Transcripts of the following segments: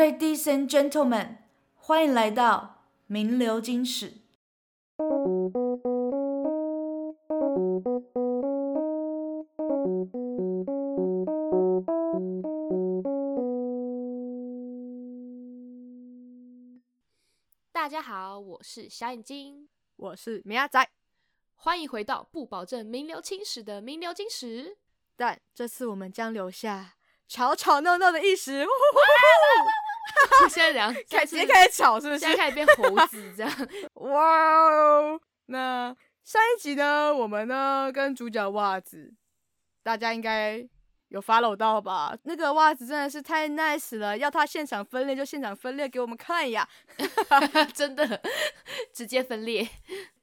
Ladies and gentlemen，欢迎来到名流金史。大家好，我是小眼睛，我是米亚仔，欢迎回到不保证名流青史的名流金史，但这次我们将留下吵吵闹闹的一时。现在怎样？开直接开始吵，是不是？现在开始变猴子这样。哇哦！那上一集呢？我们呢跟主角袜子，大家应该有 follow 到吧？那个袜子真的是太 nice 了，要他现场分裂就现场分裂给我们看呀！真的，直接分裂，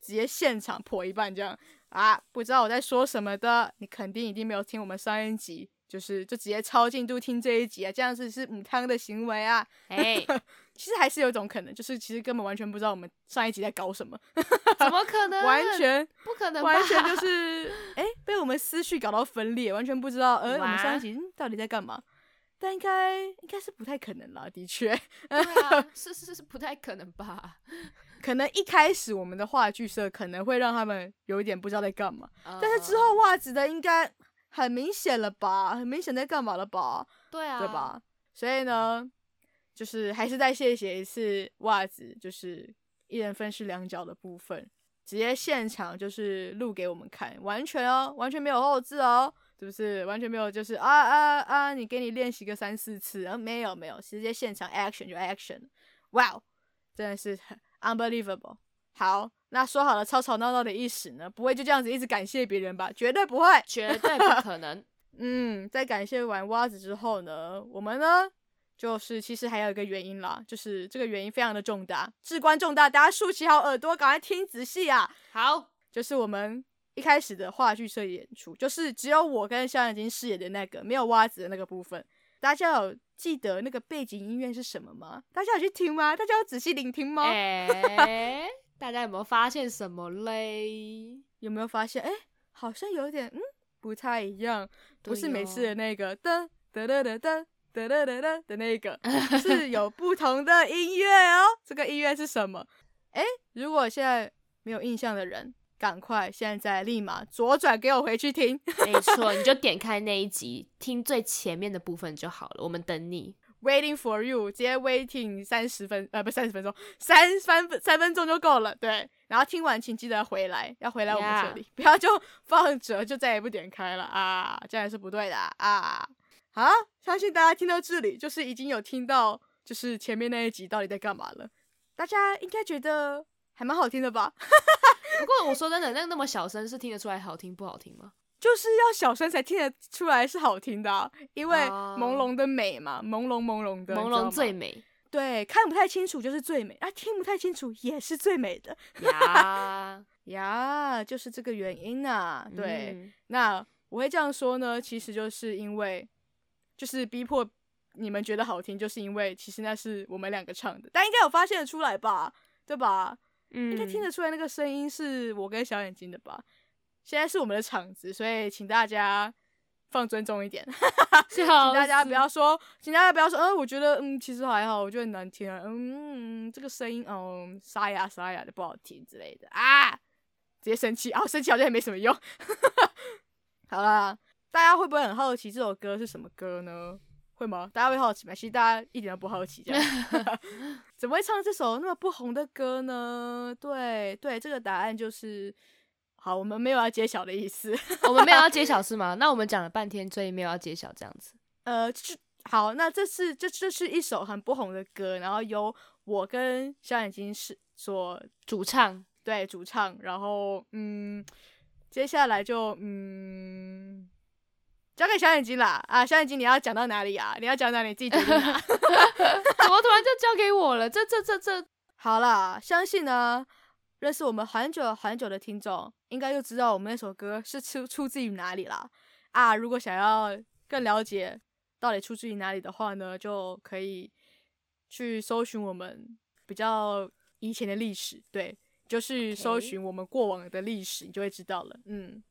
直接现场破一半这样啊！不知道我在说什么的，你肯定一定没有听我们上一集。就是就直接超进度听这一集啊，这样子是母汤的行为啊！哎，其实还是有一种可能，就是其实根本完全不知道我们上一集在搞什么，怎么可 能？完全不可能，完全就是哎、欸，被我们思绪搞到分裂，完全不知道，呃，我们上一集到底在干嘛？但应该应该是不太可能啦，的确，对啊，是是是不太可能吧？可能一开始我们的话剧社可能会让他们有一点不知道在干嘛，uh, 但是之后袜子的应该。很明显了吧？很明显在干嘛了吧？对啊，对吧？所以呢，就是还是再谢谢一次袜子，就是一人分饰两角的部分，直接现场就是录给我们看，完全哦，完全没有后置哦，是不是？完全没有，就是啊啊啊！你给你练习个三四次，啊，没有没有，直接现场 action 就 action，哇哦，真的是很 unbelievable。好。那说好了，吵吵闹闹的意思呢？不会就这样子一直感谢别人吧？绝对不会，绝对不可能。嗯，在感谢完袜子之后呢，我们呢，就是其实还有一个原因啦，就是这个原因非常的重大，至关重大，大家竖起好耳朵，赶快听仔细啊！好，就是我们一开始的话剧社演出，就是只有我跟小眼睛饰演的那个，没有袜子的那个部分。大家有记得那个背景音乐是什么吗？大家有去听吗？大家有仔细聆听吗？欸 大家有没有发现什么嘞？有没有发现？哎、欸，好像有点嗯不太一样，不是每次的那个噔噔噔噔噔噔噔噔的那个，是有不同的音乐哦。这个音乐是什么？哎、欸，如果现在没有印象的人，赶快现在立马左转给我回去听。没错，你就点开那一集，听最前面的部分就好了。我们等你。Waiting for you，直接 waiting 三十分，呃，不，三十分钟，三三三分钟就够了。对，然后听完请记得回来，要回来我们这里.不要就放着就再也不点开了啊，这样是不对的啊。好，相信大家听到这里，就是已经有听到，就是前面那一集到底在干嘛了。大家应该觉得还蛮好听的吧？不过我说真的，那个那么小声是听得出来好听不好听吗？就是要小声才听得出来是好听的啊，因为朦胧的美嘛，朦胧朦胧的，朦胧最美。对，看不太清楚就是最美啊，听不太清楚也是最美的呀 呀，就是这个原因呐。对，嗯，那我会这样说呢，其实就是因为，就是逼迫你们觉得好听，就是因为其实那是我们两个唱的，大家应该有发现得出来吧？对吧？嗯，应该听得出来那个声音是我跟小眼睛的吧？现在是我们的场子，所以请大家放尊重一点 请大家不要说，请大家不要说，嗯，我觉得，嗯，其实还好，我觉得很难听啊，嗯，这个声音，嗯，沙哑沙哑的不好听之类的啊，直接生气啊，生气好像也没什么用。好啦，大家会不会很好奇这首歌是什么歌呢？会吗？大家会好奇吗？其实大家一点都不好奇，这样怎么会唱这首那么不红的歌呢？对对，这个答案就是。好，我们没有要揭晓的意思。我们没有要揭晓是吗？那我们讲了半天，所以没有要揭晓这样子。呃，好，那这是这这是一首很不红的歌，然后由我跟小眼睛是所主唱，对，主唱。然后嗯，接下来就嗯，交给小眼睛啦。啊，小眼睛你要讲到哪里啊？你要讲到你自己决定啊？怎么突然就交给我了？这这这这，好啦，相信呢。认识我们很久很久的听众，应该就知道我们那首歌是出出自于哪里啦。啊！如果想要更了解到底出自于哪里的话呢，就可以去搜寻我们比较以前的历史，对，就是搜寻我们过往的历史，你就会知道了。嗯，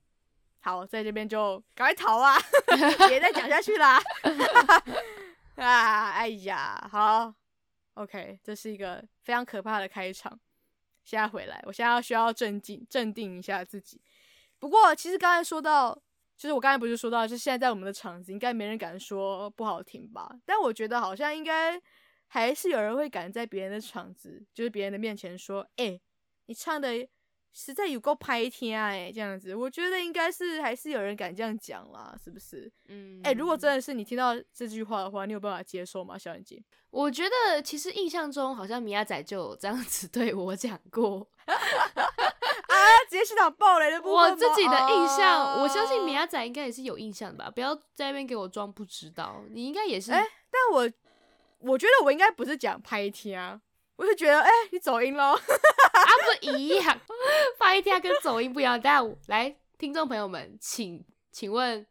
好，在这边就赶快逃啊，别再讲下去啦。啊，哎呀，好，OK，这是一个非常可怕的开场。现在回来，我现在要需要镇静，镇定一下自己。不过，其实刚才说到，就是我刚才不是说到，就是现在在我们的场子，应该没人敢说不好听吧？但我觉得好像应该还是有人会敢在别人的场子，就是别人的面前说：“哎、你唱的实在有够拍天哎！”这样子，我觉得应该是还是有人敢这样讲啦，是不是？嗯，哎、欸，如果真的是你听到这句话的话，你有办法接受吗，小眼睛？我觉得其实印象中好像米亚仔就有这样子对我讲过。啊！直接是打爆雷的部分。我自己的印象，啊、我相信米亚仔应该也是有印象的吧？不要在那边给我装不知道，你应该也是。哎、欸，但我我觉得我应该不是讲拍天啊，我就觉得哎、欸，你走音咯。啊，不一样，拍天跟走音不一样。但来，听众朋友们，请请问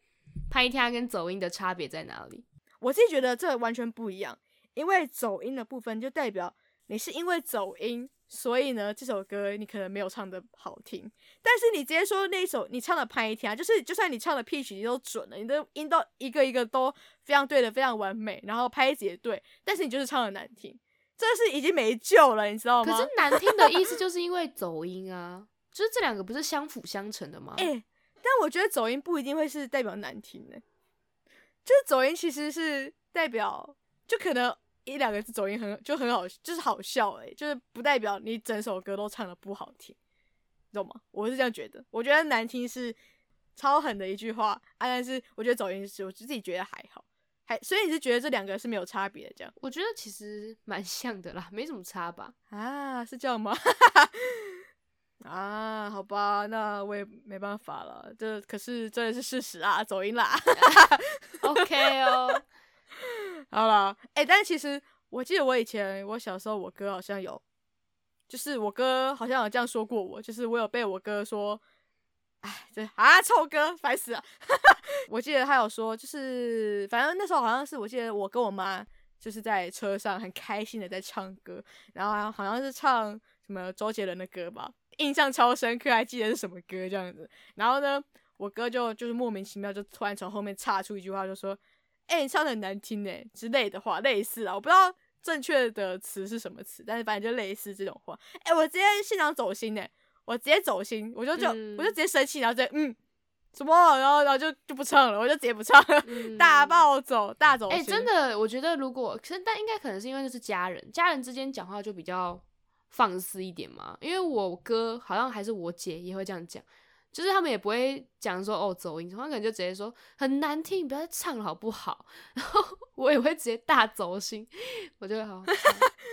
拍一天跟走音的差别在哪里？我自己觉得这完全不一样，因为走音的部分就代表你是因为走音。所以呢，这首歌你可能没有唱的好听，但是你直接说那一首你唱的拍一天啊，就是就算你唱的 pitch 你都准了，你的音都一个一个都非常对的，非常完美，然后拍子也对，但是你就是唱的难听，这是已经没救了，你知道吗？可是难听的意思就是因为走音啊，就是这两个不是相辅相成的吗？哎、欸，但我觉得走音不一定会是代表难听的，就是走音其实是代表就可能。一两个字走音很就很好，就是好笑诶、欸，就是不代表你整首歌都唱的不好听，你懂吗？我是这样觉得，我觉得难听是超狠的一句话啊，但是我觉得走音是我自己觉得还好，还所以你是觉得这两个是没有差别的这样？我觉得其实蛮像的啦，没什么差吧？啊，是这样吗？啊，好吧，那我也没办法了，这可是真的是事实啊，走音啦，OK 哦。好了，哎、欸，但是其实我记得我以前我小时候，我哥好像有，就是我哥好像有这样说过我，就是我有被我哥说，哎，这啊臭哥烦死了。我记得他有说，就是反正那时候好像是我记得我跟我妈就是在车上很开心的在唱歌，然后好像是唱什么周杰伦的歌吧，印象超深刻，还记得是什么歌这样子。然后呢，我哥就就是莫名其妙就突然从后面插出一句话，就说。哎、你唱的很难听呢之类的话，类似啊，我不知道正确的词是什么词，但是反正就类似这种话。哎、我直接现场走心呢，我直接走心，我就就、嗯、我就直接生气，然后直接嗯什么，然后然后就就不唱了，我就直接不唱了，嗯、大暴走，大走心。哎、欸，真的，我觉得如果其实但应该可能是因为就是家人，家人之间讲话就比较放肆一点嘛。因为我哥好像还是我姐也会这样讲。就是他们也不会讲说哦走音，他们可能就直接说很难听，不要再唱了好不好？然后我也会直接大走心，我就会好，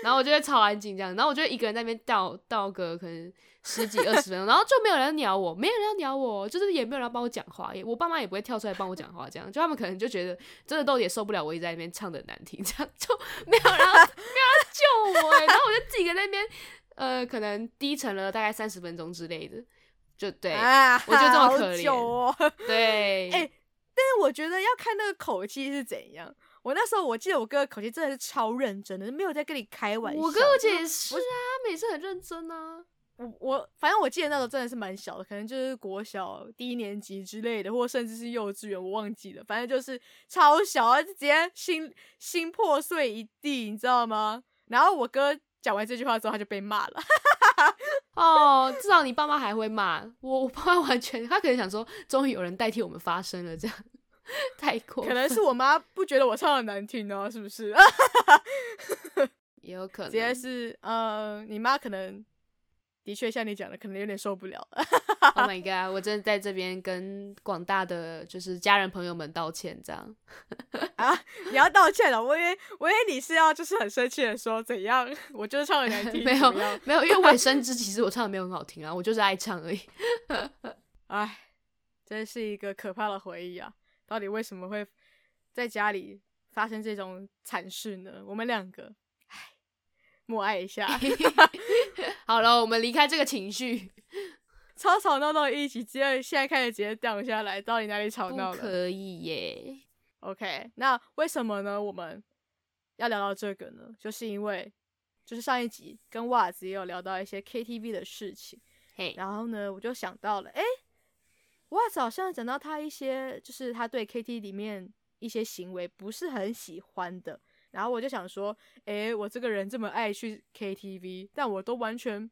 然后我就会超安静这样，然后我就一个人在那边倒倒个可能十几二十分钟，然后就没有人鸟我，没有人要鸟我，就是也没有人帮我讲话，我爸妈也不会跳出来帮我讲话，这样就他们可能就觉得真的都也受不了我一直在那边唱的难听，这样就没有人要没有人救我，然后我就自己在那边呃可能低沉了大概三十分钟之类的。就对，啊、我觉得这么可怜哦。对，哎、欸，但是我觉得要看那个口气是怎样。我那时候我记得我哥的口气真的是超认真的，没有在跟你开玩笑。我哥我姐也是啊，每次很认真啊。我我反正我记得那时候真的是蛮小的，可能就是国小低年级之类的，或甚至是幼稚园，我忘记了。反正就是超小，就直接心心破碎一地，你知道吗？然后我哥讲完这句话之后，他就被骂了。哦，至少你爸妈还会骂我，我爸妈完全，他可能想说，终于有人代替我们发声了，这样太过。可能是我妈不觉得我唱的难听哦，是不是？也有可能，直接是，呃，你妈可能。的确，像你讲的，可能有点受不了。Oh my god！我真的在这边跟广大的就是家人朋友们道歉，这样 啊？你要道歉了？我以为我以为你是要就是很生气的说怎样？我就是唱的难听，没有没有，因为我也深知其实我唱的没有很好听啊，我就是爱唱而已。哎，真是一个可怕的回忆啊！到底为什么会在家里发生这种惨事呢？我们两个。默哀一下，好了，我们离开这个情绪，吵吵闹闹一起，直接现在开始直接掉下来，到底哪里吵闹了？可以耶。OK，那为什么呢？我们要聊到这个呢？就是因为，就是上一集跟袜子也有聊到一些 KTV 的事情，嘿，然后呢，我就想到了，诶，袜子好像讲到他一些，就是他对 KTV 里面一些行为不是很喜欢的。然后我就想说，诶，我这个人这么爱去 KTV，但我都完全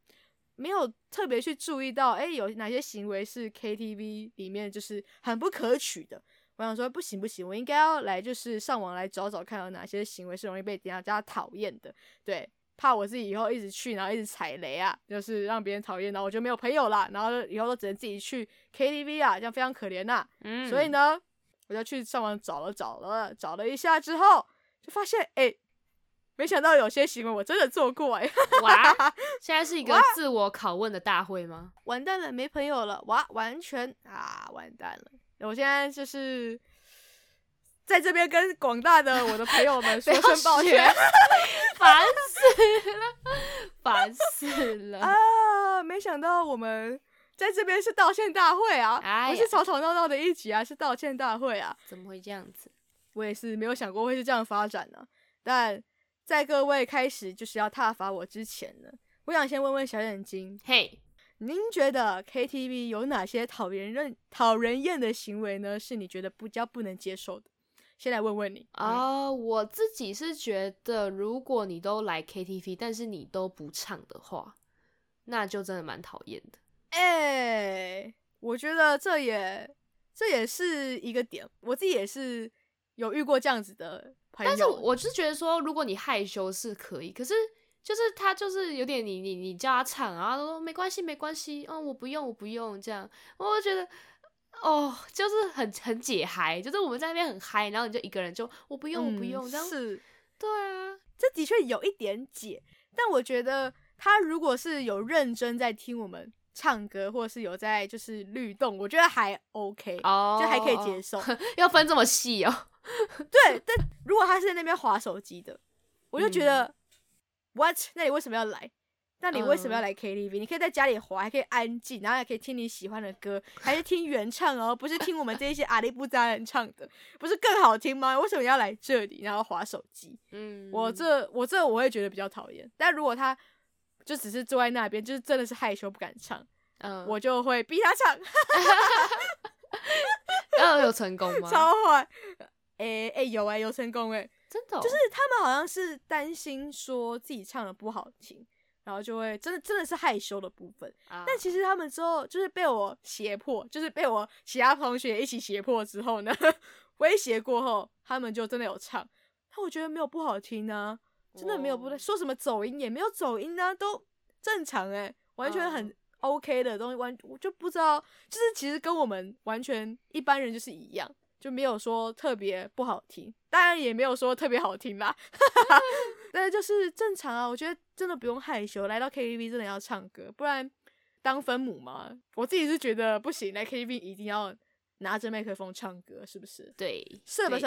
没有特别去注意到，诶，有哪些行为是 KTV 里面就是很不可取的。我想说，不行不行，我应该要来就是上网来找找看，有哪些行为是容易被人家讨厌的。对，怕我自己以后一直去，然后一直踩雷啊，就是让别人讨厌，然后我就没有朋友啦，然后以后都只能自己去 KTV 啊，这样非常可怜呐。嗯，所以呢，我就去上网找了找了找了一下之后。就发现哎、欸，没想到有些行为我真的做过哎！哇，现在是一个自我拷问的大会吗？完蛋了，没朋友了！哇，完全啊，完蛋了！我现在就是在这边跟广大的我的朋友们 说声抱歉，烦死了，烦死了啊！没想到我们在这边是道歉大会啊，哎、不是吵吵闹闹的一集啊，是道歉大会啊！怎么会这样子？我也是没有想过会是这样发展呢、啊，但在各位开始就是要挞伐我之前呢，我想先问问小眼睛，嘿，您觉得 KTV 有哪些讨人厌、讨人厌的行为呢？是你觉得不较不能接受的？先来问问你啊、呃，我自己是觉得，如果你都来 KTV，但是你都不唱的话，那就真的蛮讨厌的。哎、欸，我觉得这也这也是一个点，我自己也是。有遇过这样子的朋友，但是我是觉得说，如果你害羞是可以，可是就是他就是有点你你你叫他唱啊，他说没关系没关系，嗯我不用我不用这样，我就觉得哦就是很很解嗨，就是我们在那边很嗨，然后你就一个人就我不用我不用、嗯、这样，是，对啊，这的确有一点解，但我觉得他如果是有认真在听我们唱歌，或者是有在就是律动，我觉得还 OK，哦，就还可以接受，要分这么细哦。对，但如果他是在那边划手机的，我就觉得、嗯、，what？那你为什么要来？那你为什么要来 KTV？、嗯、你可以在家里滑，还可以安静，然后还可以听你喜欢的歌，还是听原唱哦，不是听我们这些阿里不扎人唱的，不是更好听吗？为什么要来这里，然后滑手机？嗯，我这我这我会觉得比较讨厌。但如果他就只是坐在那边，就是真的是害羞不敢唱，嗯，我就会逼他唱。要有成功吗？超坏。哎、欸、哎、欸、有哎、欸、有成功哎、欸，真的、哦，就是他们好像是担心说自己唱的不好听，然后就会真的真的是害羞的部分。啊、但其实他们之后就是被我胁迫，就是被我其他同学一起胁迫之后呢，威胁过后，他们就真的有唱。但我觉得没有不好听呢、啊，真的没有不对，说什么走音也没有走音呢、啊，都正常哎、欸，完全很 OK 的东西，完我就不知道，就是其实跟我们完全一般人就是一样。就没有说特别不好听，当然也没有说特别好听啦，但是就是正常啊。我觉得真的不用害羞，来到 KTV 真的要唱歌，不然当分母嘛。我自己是觉得不行，来 KTV 一定要拿着麦克风唱歌，是不是？对，是不是？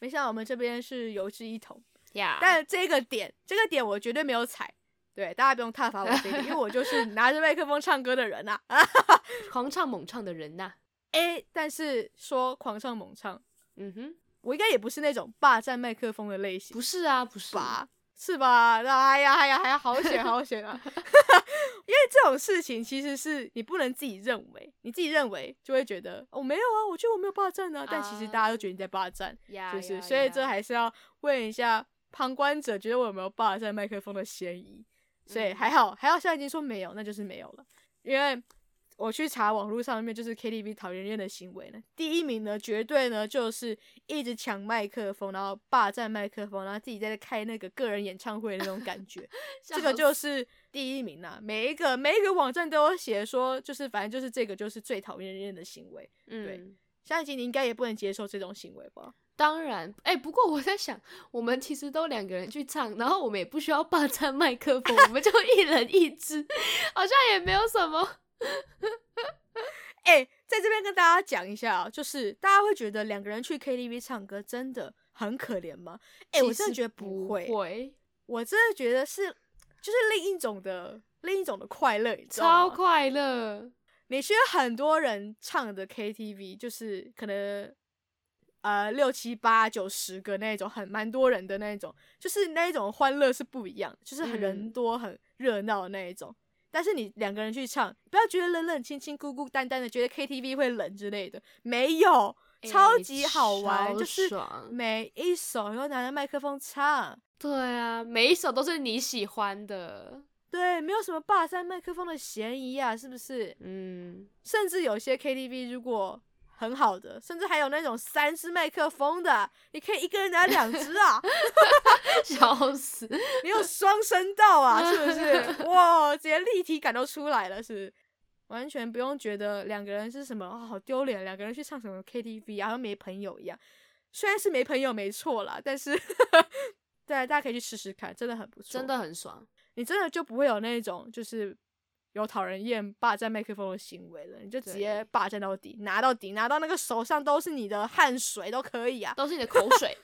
没想到我们这边是有志一同呀。但这个点，这个点我绝对没有踩，对，大家不用挞伐我这个，因为我就是拿着麦克风唱歌的人呐、啊，狂唱猛唱的人呐、啊。哎，但是说狂唱猛唱，嗯哼，我应该也不是那种霸占麦克风的类型，不是啊，不是吧？是吧？哎呀，哎呀，哎呀，好险，好险啊！因为这种事情其实是你不能自己认为，你自己认为就会觉得我、哦、没有啊，我觉得我没有霸占啊，但其实大家都觉得你在霸占，啊、就是，所以这还是要问一下旁观者，觉得我有没有霸占麦克风的嫌疑？所以还好，还好，现在已经说没有，那就是没有了，因为。我去查网络上面就是 KTV 讨人厌的行为呢，第一名呢绝对呢就是一直抢麦克风，然后霸占麦克风，然后自己在开那个个人演唱会的那种感觉，这个就是第一名呐。每一个每一个网站都有写说，就是反正就是这个就是最讨厌人的行为。嗯，对，相信你应该也不能接受这种行为吧？当然，哎、欸，不过我在想，我们其实都两个人去唱，然后我们也不需要霸占麦克风，我们就一人一支，好像也没有什么。哎、欸，在这边跟大家讲一下啊，就是大家会觉得两个人去 KTV 唱歌真的很可怜吗？哎、欸，我真的觉得不会，我真的觉得是，就是另一种的另一种的快乐，你知道吗？超快乐！你去很多人唱的 KTV，就是可能呃六七八九十个那种，很蛮多人的那种，就是那一种欢乐是不一样，就是很人多、嗯、很热闹的那一种。但是你两个人去唱，不要觉得冷冷清清、孤孤单单的，觉得 KTV 会冷之类的，没有，超级好玩，欸、就是每一首然后拿着麦克风唱。对啊，每一首都是你喜欢的。对，没有什么霸占麦克风的嫌疑啊，是不是？嗯，甚至有些 KTV 如果很好的，甚至还有那种三支麦克风的，你可以一个人拿两支啊，笑死！你有双声道啊，是不是？哇，直接立体感都出来了，是不是？完全不用觉得两个人是什么好丢脸，两个人去唱什么 KTV 啊，好像没朋友一样。虽然是没朋友没错啦，但是 对，大家可以去试试看，真的很不错，真的很爽。你真的就不会有那种就是有讨人厌霸占麦克风的行为了，你就直接霸占到底，拿到底，拿到那个手上都是你的汗水都可以啊，都是你的口水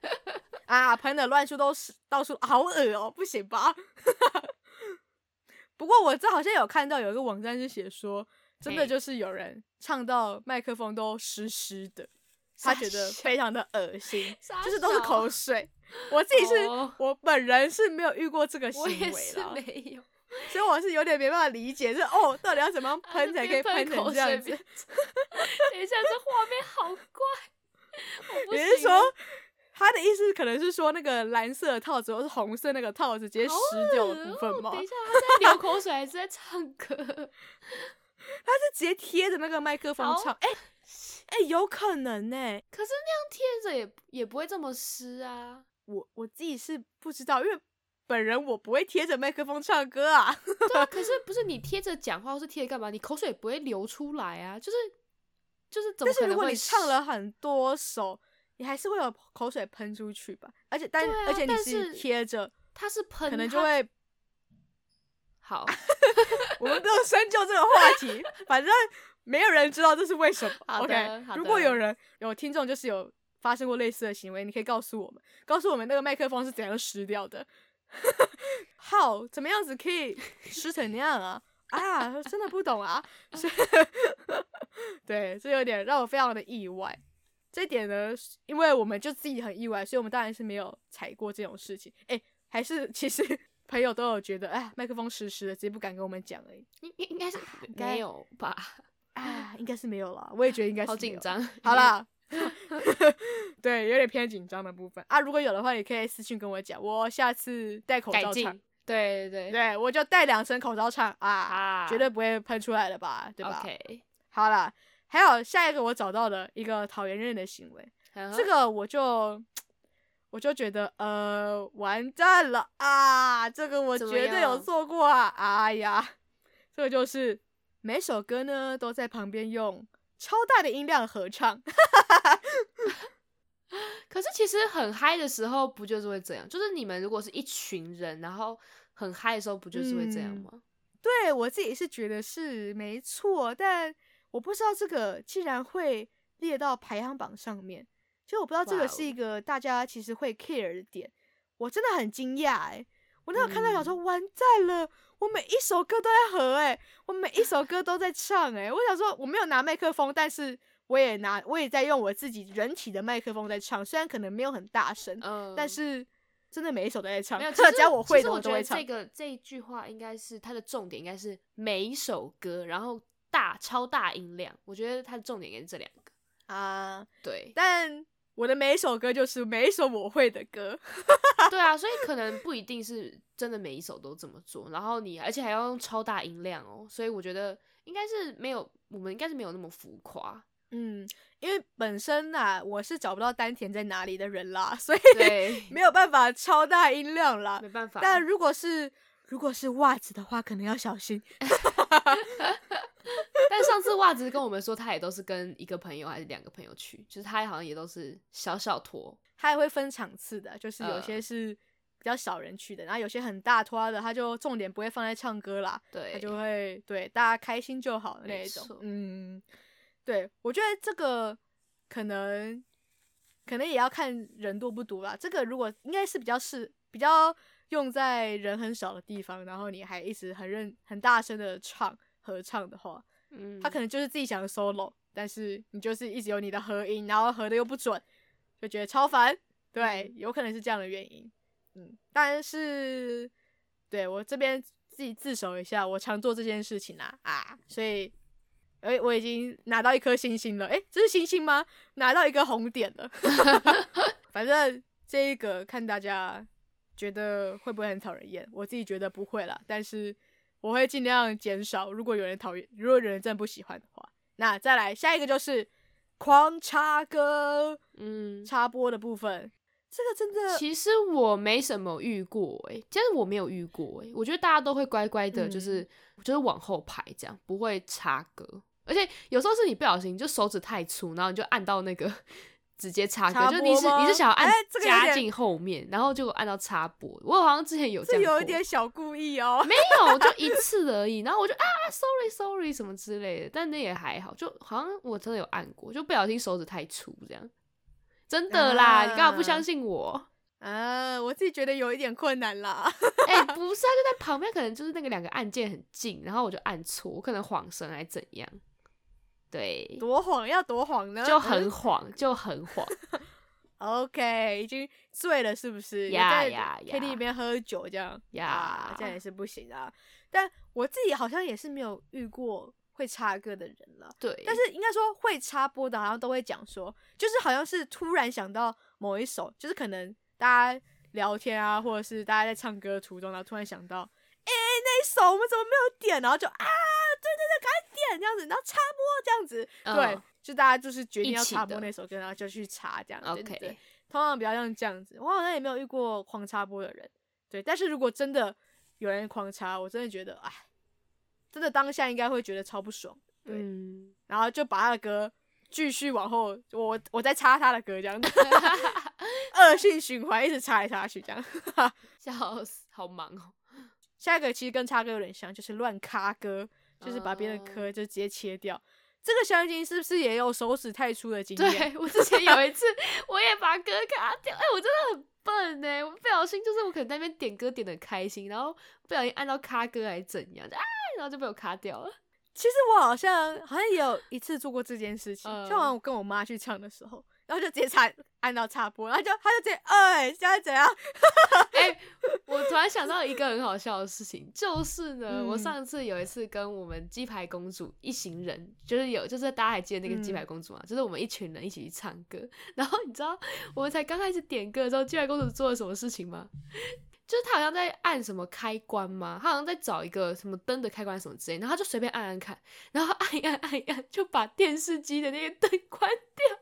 啊，喷的乱处都是到处，好恶哦、喔，不行吧？不过我这好像有看到有一个网站是写说，真的就是有人唱到麦克风都湿湿的，他觉得非常的恶心，就是都是口水。我自己是、oh, 我本人是没有遇过这个行为了，没有，所以我是有点没办法理解，就是哦，到底要怎么样喷才可以喷成这样子？等一下，这画面好怪。你是说他的意思可能是说那个蓝色的套子或是红色那个套子直接湿掉的部分吗？等一下，他在流口水还是在唱歌？他是直接贴着那个麦克风唱，哎哎、欸欸，有可能呢、欸。可是那样贴着也也不会这么湿啊。我我自己是不知道，因为本人我不会贴着麦克风唱歌啊。对啊，可是不是你贴着讲话，或是贴着干嘛？你口水不会流出来啊，就是就是怎么可能会？但是如果你唱了很多首，你还是会有口水喷出去吧？而且但、啊、而且你是贴着，它是喷，可能就会好。我们不用深究这个话题，反正没有人知道这是为什么。OK，如果有人有听众，就是有。发生过类似的行为，你可以告诉我们，告诉我们那个麦克风是怎样湿掉的。好，怎么样子可以湿成那样啊？啊，真的不懂啊。对，这有点让我非常的意外。这点呢，因为我们就自己很意外，所以我们当然是没有踩过这种事情。哎，还是其实 朋友都有觉得，哎，麦克风湿湿的，直接不敢跟我们讲而已。应应该是没有吧？啊，应该是没有了。我也觉得应该是。好紧张。好了。对，有点偏紧张的部分啊。如果有的话，也可以私信跟我讲，我下次戴口罩唱。对对对，我就戴两层口罩唱啊，啊绝对不会喷出来的吧？对吧？OK，好了，还有下一个我找到的一个讨厌人的行为，嗯、这个我就我就觉得呃完蛋了啊，这个我绝对有做过啊！哎呀，这个就是每首歌呢都在旁边用。超大的音量合唱，可是其实很嗨的时候不就是会这样？就是你们如果是一群人，然后很嗨的时候不就是会这样吗？嗯、对，我自己是觉得是没错，但我不知道这个竟然会列到排行榜上面，就我不知道这个是一个大家其实会 care 的点，我真的很惊讶哎！我那时候看到想说、嗯、完蛋了。我每一首歌都在和哎、欸，我每一首歌都在唱哎、欸，我想说我没有拿麦克风，但是我也拿，我也在用我自己人体的麦克风在唱，虽然可能没有很大声，嗯，但是真的每一首都在唱。没有，只要我会的我都会唱。这个这一句话应该是它的重点，应该是每一首歌，然后大超大音量。我觉得它的重点应该是这两个啊，对，但。我的每一首歌就是每一首我会的歌，对啊，所以可能不一定是真的每一首都这么做，然后你而且还要用超大音量哦，所以我觉得应该是没有，我们应该是没有那么浮夸，嗯，因为本身呐、啊，我是找不到丹田在哪里的人啦，所以 没有办法超大音量啦，没办法。但如果是如果是袜子的话，可能要小心。但上次袜子跟我们说，他也都是跟一个朋友还是两个朋友去，就是他好像也都是小小拖，他也会分场次的，就是有些是比较少人去的，呃、然后有些很大拖的，他就重点不会放在唱歌啦，对，他就会对大家开心就好的那一种，嗯，对，我觉得这个可能可能也要看人多不多啦，这个如果应该是比较是比较用在人很少的地方，然后你还一直很认很大声的唱合唱的话。嗯，他可能就是自己想 solo，但是你就是一直有你的合音，然后合的又不准，就觉得超烦。对，有可能是这样的原因。嗯，但是对我这边自己自首一下，我常做这件事情啊啊，所以哎，我已经拿到一颗星星了。哎，这是星星吗？拿到一个红点了。反正这一个看大家觉得会不会很讨人厌？我自己觉得不会啦，但是我会尽量减少。如果有人讨厌，如果有人真的不喜欢的话，那再来下一个就是狂插歌，嗯，插播的部分。这个真的，其实我没什么遇过哎、欸，其实我没有遇过哎、欸，我觉得大家都会乖乖的，就是、嗯、就是往后排这样，不会插歌，而且有时候是你不小心，就手指太粗，然后你就按到那个直接插歌，就你是你是想要按加进后面，然后就按到插播，我好像之前有这样，有一点小故意哦，没有，就一 次而已，然后我就啊，sorry sorry 什么之类的，但那也还好，就好像我真的有按过，就不小心手指太粗这样。真的啦，啊、你干嘛不相信我？啊，我自己觉得有一点困难啦。哎、欸，不是啊，就在旁边，可能就是那个两个按键很近，然后我就按错，我可能晃神还怎样？对，多晃要多晃呢？就很晃，就很晃。OK，已经醉了是不是？呀呀呀！KTV 里面喝酒这样呀、啊，这样也是不行啊。但我自己好像也是没有遇过。会插歌的人了，对，但是应该说会插播的，好像都会讲说，就是好像是突然想到某一首，就是可能大家聊天啊，或者是大家在唱歌途中，然后突然想到，哎、欸，那一首我们怎么没有点？然后就啊，对对对，赶紧点这样子，然后插播这样子，嗯、对，就大家就是决定要插播那首歌，然后就去插这样子，OK，对，通常比较像这样子，我好像也没有遇过狂插播的人，对，但是如果真的有人狂插，我真的觉得，哎。真的当下应该会觉得超不爽，对，嗯、然后就把他的歌继续往后，我我再插他的歌这样子，恶性循环，一直插来插去这样，笑死，好忙哦。下一个其实跟插歌有点像，就是乱卡歌，就是把别人的歌就直接切掉。嗯、这个相信是不是也有手指太粗的经验？对，我之前有一次，我也把歌卡掉，哎，我真的很。笨呢、欸，我不小心就是我可能在那边点歌点的开心，然后不小心按到卡歌还是怎样，就啊，然后就被我卡掉了。其实我好像好像也有一次做过这件事情，就好像我跟我妈去唱的时候。然后就直接插按到插播，然后就他就直接哎，现在怎样？哎、欸，我突然想到一个很好笑的事情，就是呢，嗯、我上次有一次跟我们鸡排公主一行人，就是有就是大家还记得那个鸡排公主嘛？嗯、就是我们一群人一起去唱歌，然后你知道我们才刚开始点歌的时候，鸡排公主做了什么事情吗？就是她好像在按什么开关吗？她好像在找一个什么灯的开关什么之类，然后她就随便按按看，然后按一按按一按就把电视机的那个灯关掉。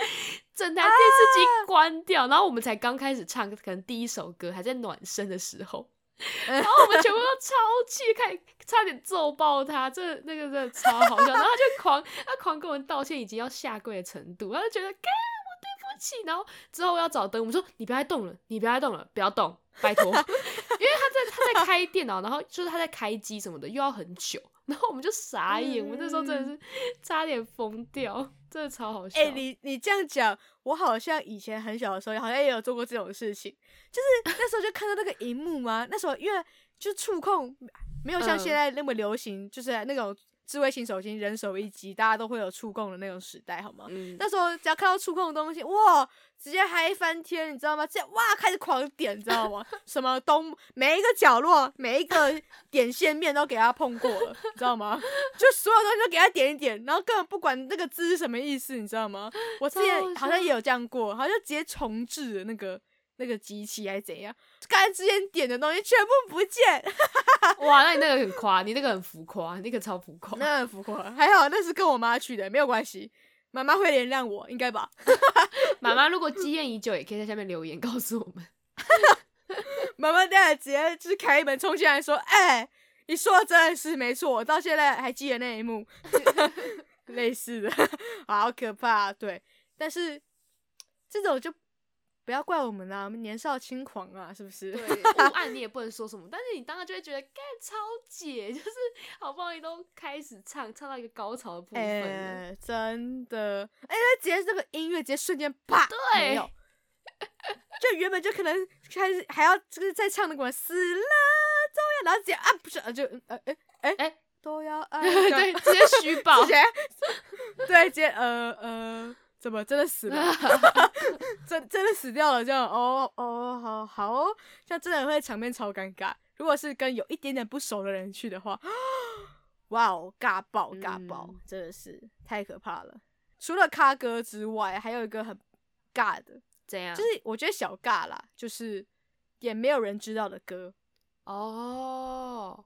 整台电视机关掉，啊、然后我们才刚开始唱，可能第一首歌还在暖身的时候，然后我们全部都超气，开差点揍爆他，这那个真的超好笑，然后他就狂他狂跟我们道歉，已经要下跪的程度，然后就觉得，干我对不起，然后之后要找灯，我们说你不要再动了，你不要再动了，不要动，拜托，因为他在他在开电脑，然后就是他在开机什么的，又要很久。然后我们就傻眼，嗯、我那时候真的是差点疯掉，真的超好笑。哎、欸，你你这样讲，我好像以前很小的时候，好像也有做过这种事情，就是那时候就看到那个荧幕嘛，那时候因为就触控没有像现在那么流行，嗯、就是那种。智慧型手机人手一机，大家都会有触控的那种时代，好吗？嗯、那时候只要看到触控的东西，哇，直接嗨翻天，你知道吗？这样哇，开始狂点，你知道吗？什么东每一个角落，每一个点线面都给他碰过了，你知道吗？就所有东西都给他点一点，然后根本不管那个字是什么意思，你知道吗？我之前好像也有这样过，好像直接重置的那个。那个机器还是怎样？刚才之前点的东西全部不见，哇！那你那个很夸，你那个很浮夸，那个超浮夸，那很浮夸。还好那是跟我妈去的，没有关系，妈妈会原谅我，应该吧？妈妈如果积怨已久，也可以在下面留言告诉我们。妈妈待会直接就是开一门冲进来说：“哎、欸，你说的真的是没错，我到现在还记得那一幕。”类似的，好可怕。对，但是这种就。不要怪我们啊，我们年少轻狂啊，是不是？对，不爱你也不能说什么，但是你当时就会觉得，干超姐，就是 好不容易都开始唱，唱到一个高潮的部分了，欸、真的，哎、欸，直接这个音乐直接瞬间啪，对，没有，就原本就可能开始还要就是在唱那个死了都要，然后直接啊不是啊，就呃哎哎哎都要爱，对，直接虚报，直接对，直接呃呃。怎么真的死了？真真的死掉了？这样哦哦，好好哦，这样真的会场面超尴尬。如果是跟有一点点不熟的人去的话，哇哦，尬爆尬爆，嗯、真的是太可怕了。除了咖哥之外，还有一个很尬的，怎样？就是我觉得小尬啦，就是也没有人知道的歌。哦，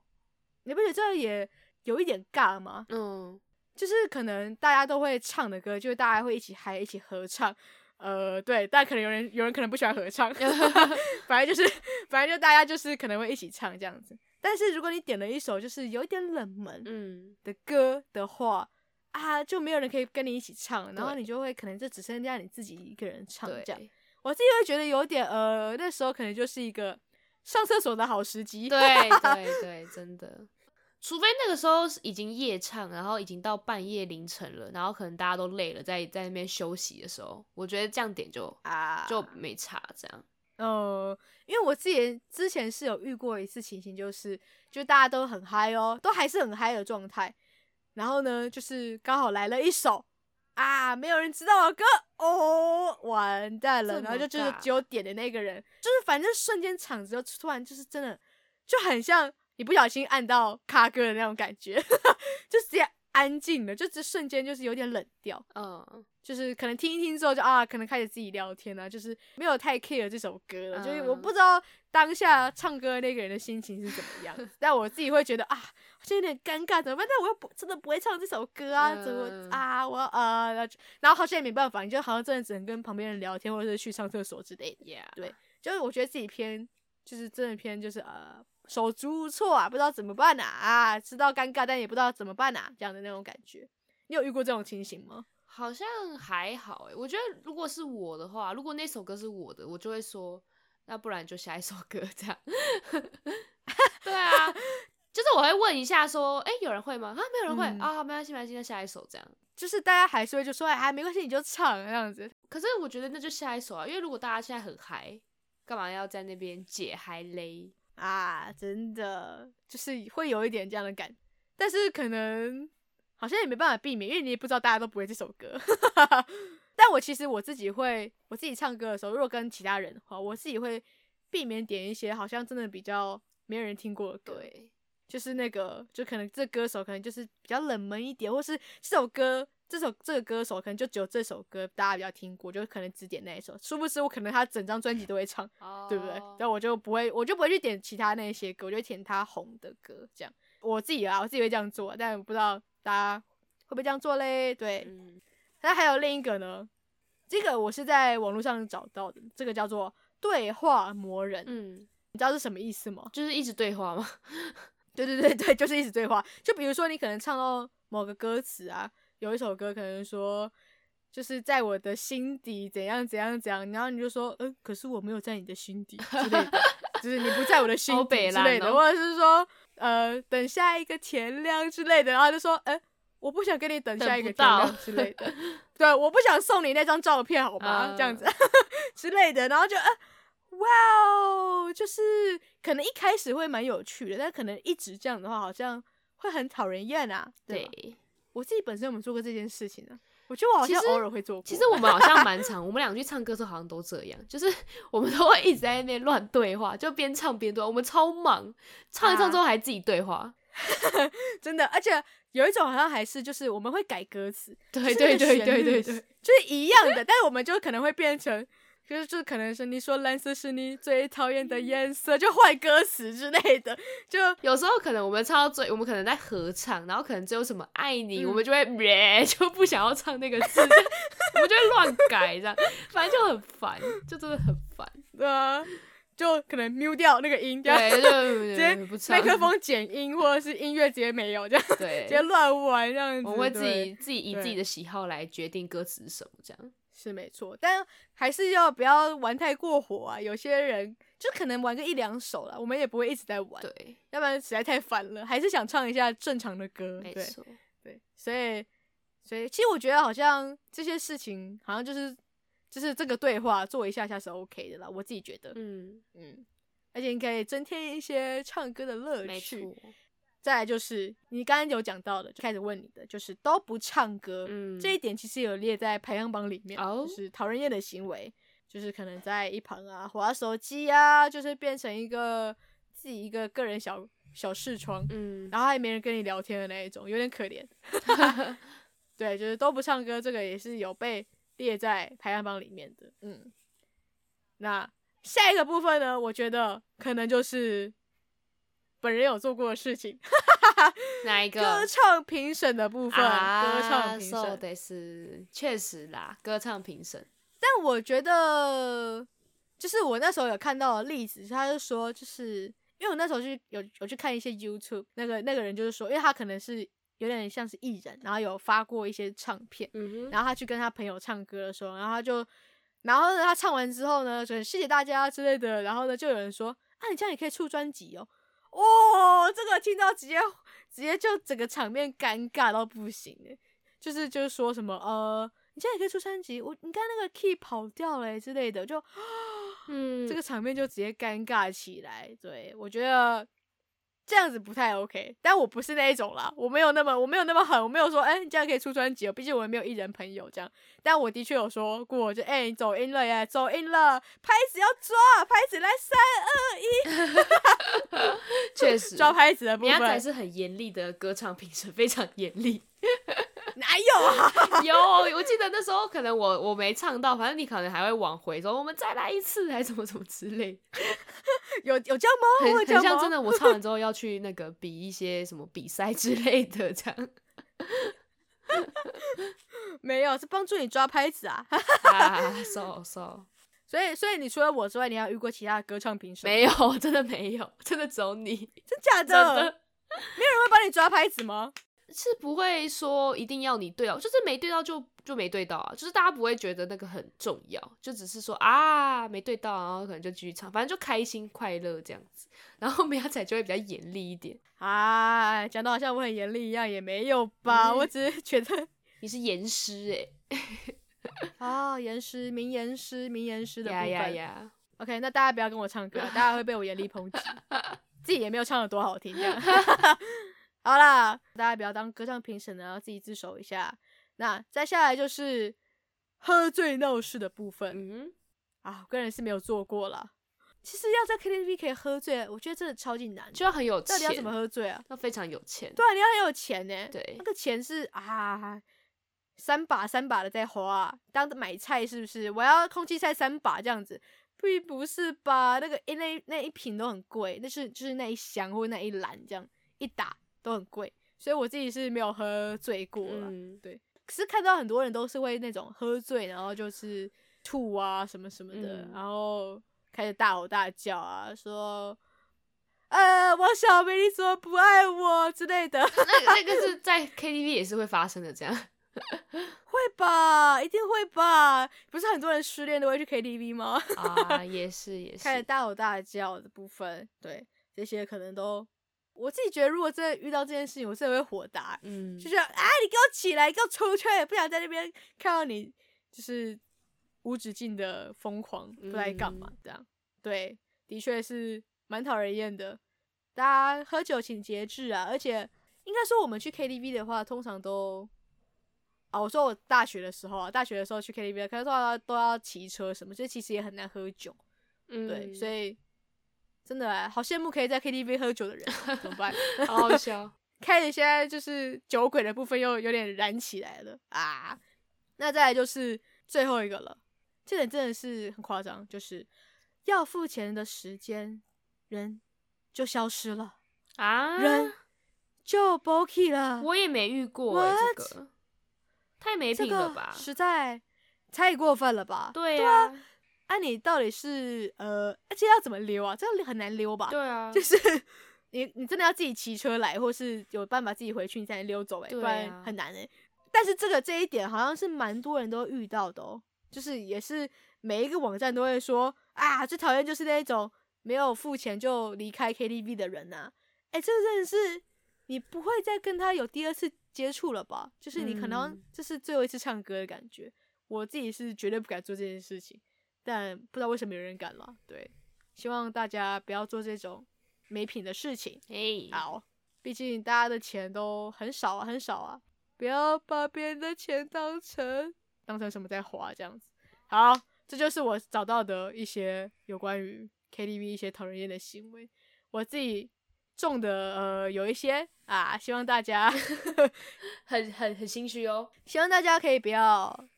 你不觉得这也有一点尬吗？嗯，就是可能大家都会唱的歌，就是大家会一起嗨，一起合唱。呃，对，但可能有人有人可能不喜欢合唱，反正就是反正就大家就是可能会一起唱这样子。但是如果你点了一首就是有一点冷门嗯的歌的话，嗯、啊，就没有人可以跟你一起唱，然后你就会可能就只剩下你自己一个人唱这样。我自己会觉得有点呃，那时候可能就是一个上厕所的好时机。对对对，真的。除非那个时候已经夜唱，然后已经到半夜凌晨了，然后可能大家都累了，在在那边休息的时候，我觉得这样点就啊就没差这样。呃，因为我自己之前是有遇过一次情形，就是就大家都很嗨哦，都还是很嗨的状态，然后呢，就是刚好来了一首啊没有人知道的歌哦，完蛋了，然后就就是只有点的那个人，就是反正瞬间场子就突然就是真的就很像。你不小心按到卡歌的那种感觉，就直接安静了，就这瞬间就是有点冷掉，嗯，就是可能听一听之后就啊，可能开始自己聊天啊，就是没有太 care 这首歌了，嗯、就是我不知道当下唱歌的那个人的心情是怎么样，但我自己会觉得啊，好像有点尴尬，怎么办？但我又不真的不会唱这首歌啊，怎么、嗯、啊？我呃，然后好像也没办法，你就好像真的只能跟旁边人聊天，或者是去上厕所之类的，Yeah. 对，就是我觉得自己偏，就是真的偏，就是呃。手足无措啊，不知道怎么办呐啊，知道尴尬，但也不知道怎么办呐，这样的那种感觉，你有遇过这种情形吗？好像还好诶，我觉得如果是我的话，如果那首歌是我的，我就会说，那不然就下一首歌这样。对啊，就是我会问一下说，哎、欸，有人会吗？啊，没有人会、嗯、啊，没关系，没关系，那下一首这样。就是大家还是会就说，哎、啊，没关系，你就唱这样子。可是我觉得那就下一首啊，因为如果大家现在很嗨，干嘛要在那边解嗨嘞？啊，真的就是会有一点这样的感，但是可能好像也没办法避免，因为你也不知道大家都不会这首歌。但我其实我自己会，我自己唱歌的时候，如果跟其他人的话，我自己会避免点一些好像真的比较没有人听过的歌。对，就是那个，就可能这歌手可能就是比较冷门一点，或是这首歌。这首这个歌手可能就只有这首歌大家比较听过，就可能只点那一首。殊不知我可能他整张专辑都会唱，oh. 对不对？但我就不会，我就不会去点其他那些歌，我就点他红的歌。这样我自己啊，我自己会这样做，但我不知道大家会不会这样做嘞？对。那、嗯、还有另一个呢？这个我是在网络上找到的，这个叫做对话魔人。嗯，你知道是什么意思吗？就是一直对话吗？对对对对，就是一直对话。就比如说你可能唱到某个歌词啊。有一首歌可能说，就是在我的心底怎样怎样怎样，然后你就说，嗯、呃，可是我没有在你的心底之类的，就是你不在我的心底之类的，或者是说，呃，等下一个天亮之类的，然后就说，哎、呃，我不想跟你等下一个天亮之类的，对，我不想送你那张照片，好吗？Uh. 这样子 之类的，然后就，呃，哇哦，就是可能一开始会蛮有趣的，但可能一直这样的话，好像会很讨人厌啊，对。对我自己本身有没有做过这件事情呢？我觉得我好像偶尔会做过。其实我们好像蛮常，我们两个去唱歌的时候好像都这样，就是我们都会一直在那边乱对话，就边唱边对话。我们超忙，唱一唱之后还自己对话，啊、真的。而且有一种好像还是就是我们会改歌词，对对对对对对，就是一样的，但是我们就可能会变成。就是，就可能是你说蓝色是你最讨厌的颜色，就换歌词之类的。就有时候可能我们唱到最，我们可能在合唱，然后可能只有什么爱你，嗯、我们就会咩 就不想要唱那个字，我们就会乱改这样，反正就很烦，就真的很烦。对啊，就可能 mute 掉那个音，对，就直接麦克风 剪音，或者是音乐直接没有这样，对，直接乱玩这样子。我们会自己自己以自己的喜好来决定歌词是什么这样。是没错，但还是要不要玩太过火啊？有些人就可能玩个一两首了，我们也不会一直在玩，对，要不然实在太烦了。还是想唱一下正常的歌，没错，对，所以，所以其实我觉得好像这些事情，好像就是就是这个对话做一下下是 OK 的啦，我自己觉得，嗯嗯，而且你可以增添一些唱歌的乐趣。再来就是你刚刚有讲到的，就开始问你的，就是都不唱歌，嗯，这一点其实有列在排行榜里面，哦，就是讨人厌的行为，就是可能在一旁啊划手机啊，就是变成一个自己一个个人小小视窗，嗯，然后还没人跟你聊天的那一种，有点可怜。对，就是都不唱歌，这个也是有被列在排行榜里面的。嗯，那下一个部分呢？我觉得可能就是本人有做过的事情。哪一个？歌唱评审的部分，啊、歌唱评审得是确实啦，歌唱评审。但我觉得，就是我那时候有看到的例子，他就说，就是因为我那时候去有有去看一些 YouTube，那个那个人就是说，因为他可能是有点像是艺人，然后有发过一些唱片，嗯、然后他去跟他朋友唱歌的时候，然后他就，然后呢，他唱完之后呢，就很谢谢大家之类的，然后呢，就有人说，啊，你这样也可以出专辑哦。哇、哦，这个听到直接直接就整个场面尴尬到不行诶，就是就是说什么呃，你现在也可以出三级，我你刚那个 key 跑掉了之类的，就 嗯，这个场面就直接尴尬起来。对，我觉得。这样子不太 OK，但我不是那一种啦，我没有那么我没有那么狠，我没有说，哎、欸，你这样可以出专辑哦，毕竟我也没有艺人朋友这样。但我的确有说过，就哎、欸，你走音了耶，走音了，拍子要抓，拍子来三二一，确实抓拍子的部分，人家才是很严厉的歌唱评审，非常严厉。哪有啊？有，我记得那时候可能我我没唱到，反正你可能还会往回说，我们再来一次，还是什么什么之类。有有这样吗？很，吗很像真的，我唱完之后要去那个比一些什么比赛之类的，这样。没有，是帮助你抓拍子啊。啊，so so。所以所以你除了我之外，你还有遇过其他的歌唱评审？没有，真的没有，真的只有你。真假的？真的？没有人会帮你抓拍子吗？是不会说一定要你对到，就是没对到就就没对到啊，就是大家不会觉得那个很重要，就只是说啊没对到，然后可能就继续唱，反正就开心快乐这样子。然后 苗仔就会比较严厉一点啊，讲的好像我很严厉一样，也没有吧，嗯、我只是觉得 你是严师哎，啊 严师名严师名严师的部分呀呀呀，OK，那大家不要跟我唱歌，大家会被我严厉抨击，自己也没有唱的多好听这样。好啦，大家不要当歌唱评审了，要自己自首一下。那再下来就是喝醉闹事的部分。嗯，啊，我个人是没有做过啦。其实要在 KTV 可以喝醉，我觉得真的超级难，就要很有钱。到底要怎么喝醉啊？要非常有钱。对啊，你要很有钱呢。对，那个钱是啊，三把三把的在花，当买菜是不是？我要空气菜三把这样子，并不是吧？那个那那一瓶都很贵，那是就是那一箱或那一篮这样一打。都很贵，所以我自己是没有喝醉过了。嗯，对。可是看到很多人都是会那种喝醉，然后就是吐啊什么什么的，嗯、然后开始大吼大叫啊，说：“呃，王小梅，你怎么不爱我之类的。”那那个是 在 KTV 也是会发生的，这样会吧？一定会吧？不是很多人失恋都会去 KTV 吗？啊，也是 也是。开始大吼大叫的部分，对这些可能都。我自己觉得，如果真的遇到这件事情，我真的会火大，嗯，就是啊，你给我起来，你给我出去，不想在那边看到你，就是无止境的疯狂，不知道干嘛这样。嗯、对，的确是蛮讨人厌的。大家喝酒请节制啊！而且应该说，我们去 KTV 的话，通常都啊，我说我大学的时候啊，大学的时候去 KTV，可能都要都要骑车什么，所以其实也很难喝酒。嗯，对，所以。真的哎，好羡慕可以在 KTV 喝酒的人，怎么办？好好笑。开始现在就是酒鬼的部分又有点燃起来了啊！那再来就是最后一个了，这点真的是很夸张，就是要付钱的时间，人就消失了啊，人就 bokey 了。我也没遇过?这个太没品了吧？实在太过分了吧？对呀、啊。那、啊、你到底是呃，而且要怎么溜啊？这个很难溜吧？对啊，就是 你你真的要自己骑车来，或是有办法自己回去，你才能溜走哎、欸，啊、不然很难哎、欸。但是这个这一点好像是蛮多人都遇到的哦，就是也是每一个网站都会说啊，最讨厌就是那种没有付钱就离开 KTV 的人呐、啊。哎、欸，这个真的是你不会再跟他有第二次接触了吧？就是你可能这是最后一次唱歌的感觉。嗯、我自己是绝对不敢做这件事情。但不知道为什么有人敢了，对，希望大家不要做这种没品的事情。哎好，毕竟大家的钱都很少啊，很少啊，不要把别人的钱当成当成什么在花这样子。好，这就是我找到的一些有关于 KTV 一些讨人厌的行为。我自己中的呃有一些啊，希望大家 很很很心虚哦，希望大家可以不要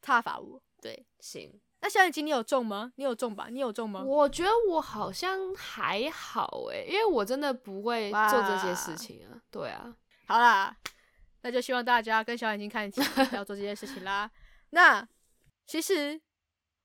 踏伐我。对，行。那小眼睛你有中吗？你有中吧？你有中吗？我觉得我好像还好诶，因为我真的不会做这些事情啊。对啊，好啦，那就希望大家跟小眼睛看齐，不要做这些事情啦。那其实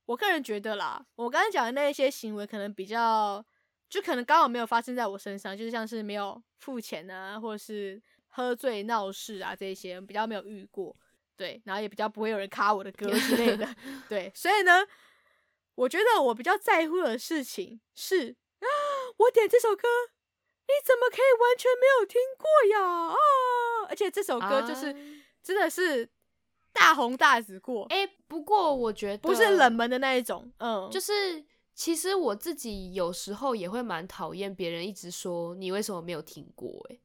我个人觉得啦，我刚才讲的那一些行为，可能比较，就可能刚好没有发生在我身上，就是像是没有付钱啊，或者是喝醉闹事啊这些，比较没有遇过。对，然后也比较不会有人卡我的歌之类的。对，所以呢，我觉得我比较在乎的事情是，啊，我点这首歌，你怎么可以完全没有听过呀？啊，而且这首歌就是、啊、真的是大红大紫过。哎，不过我觉得不是冷门的那一种。嗯，就是其实我自己有时候也会蛮讨厌别人一直说你为什么没有听过？哎，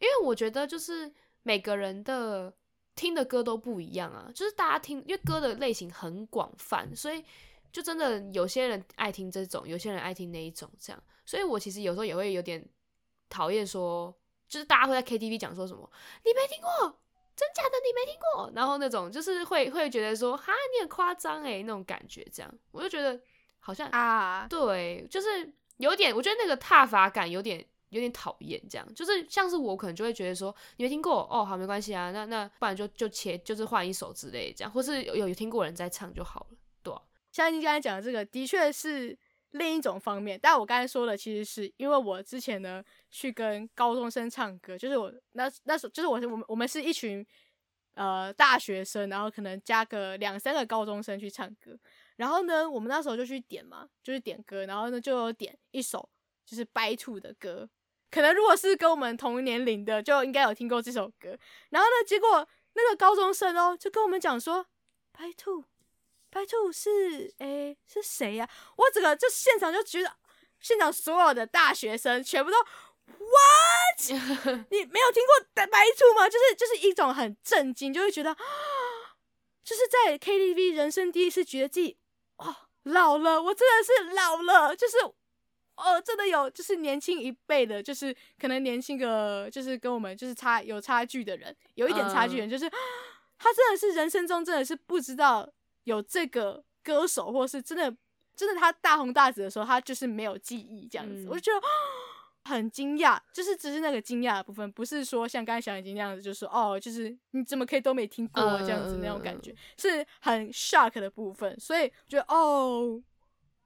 因为我觉得就是每个人的。听的歌都不一样啊，就是大家听，因为歌的类型很广泛，所以就真的有些人爱听这种，有些人爱听那一种，这样。所以我其实有时候也会有点讨厌说，就是大家会在 KTV 讲说什么，你没听过，真假的你没听过，然后那种就是会会觉得说，哈，你很夸张诶，那种感觉，这样，我就觉得好像啊，对，就是有点，我觉得那个踏伐感有点。有点讨厌，这样就是像是我可能就会觉得说，你没听过哦，好没关系啊，那那不然就就切，就是换一首之类的这样，或是有有听过人在唱就好了，对啊。像你刚才讲的这个，的确是另一种方面，但我刚才说的其实是因为我之前呢去跟高中生唱歌，就是我那那时候就是我我们我们是一群呃大学生，然后可能加个两三个高中生去唱歌，然后呢我们那时候就去点嘛，就是点歌，然后呢就有点一首就是 By Two 的歌。可能如果是跟我们同年龄的，就应该有听过这首歌。然后呢，结果那个高中生哦，就跟我们讲说，白兔，白兔是诶是谁呀？我整个就现场就觉得，现场所有的大学生全部都 what？你没有听过白白兔吗？就是就是一种很震惊，就会觉得，就是在 KTV 人生第一次觉得自己哦老了，我真的是老了，就是。哦，真的有，就是年轻一辈的，就是可能年轻个，就是跟我们就是差有差距的人，有一点差距的人，就是、uh, 他真的是人生中真的是不知道有这个歌手，或是真的真的他大红大紫的时候，他就是没有记忆这样子，嗯、我就觉得很惊讶，就是只是那个惊讶的部分，不是说像刚才小眼睛那样子，就是说哦，就是你怎么可以都没听过这样子那种感觉，uh, 是很 shock 的部分，所以觉得哦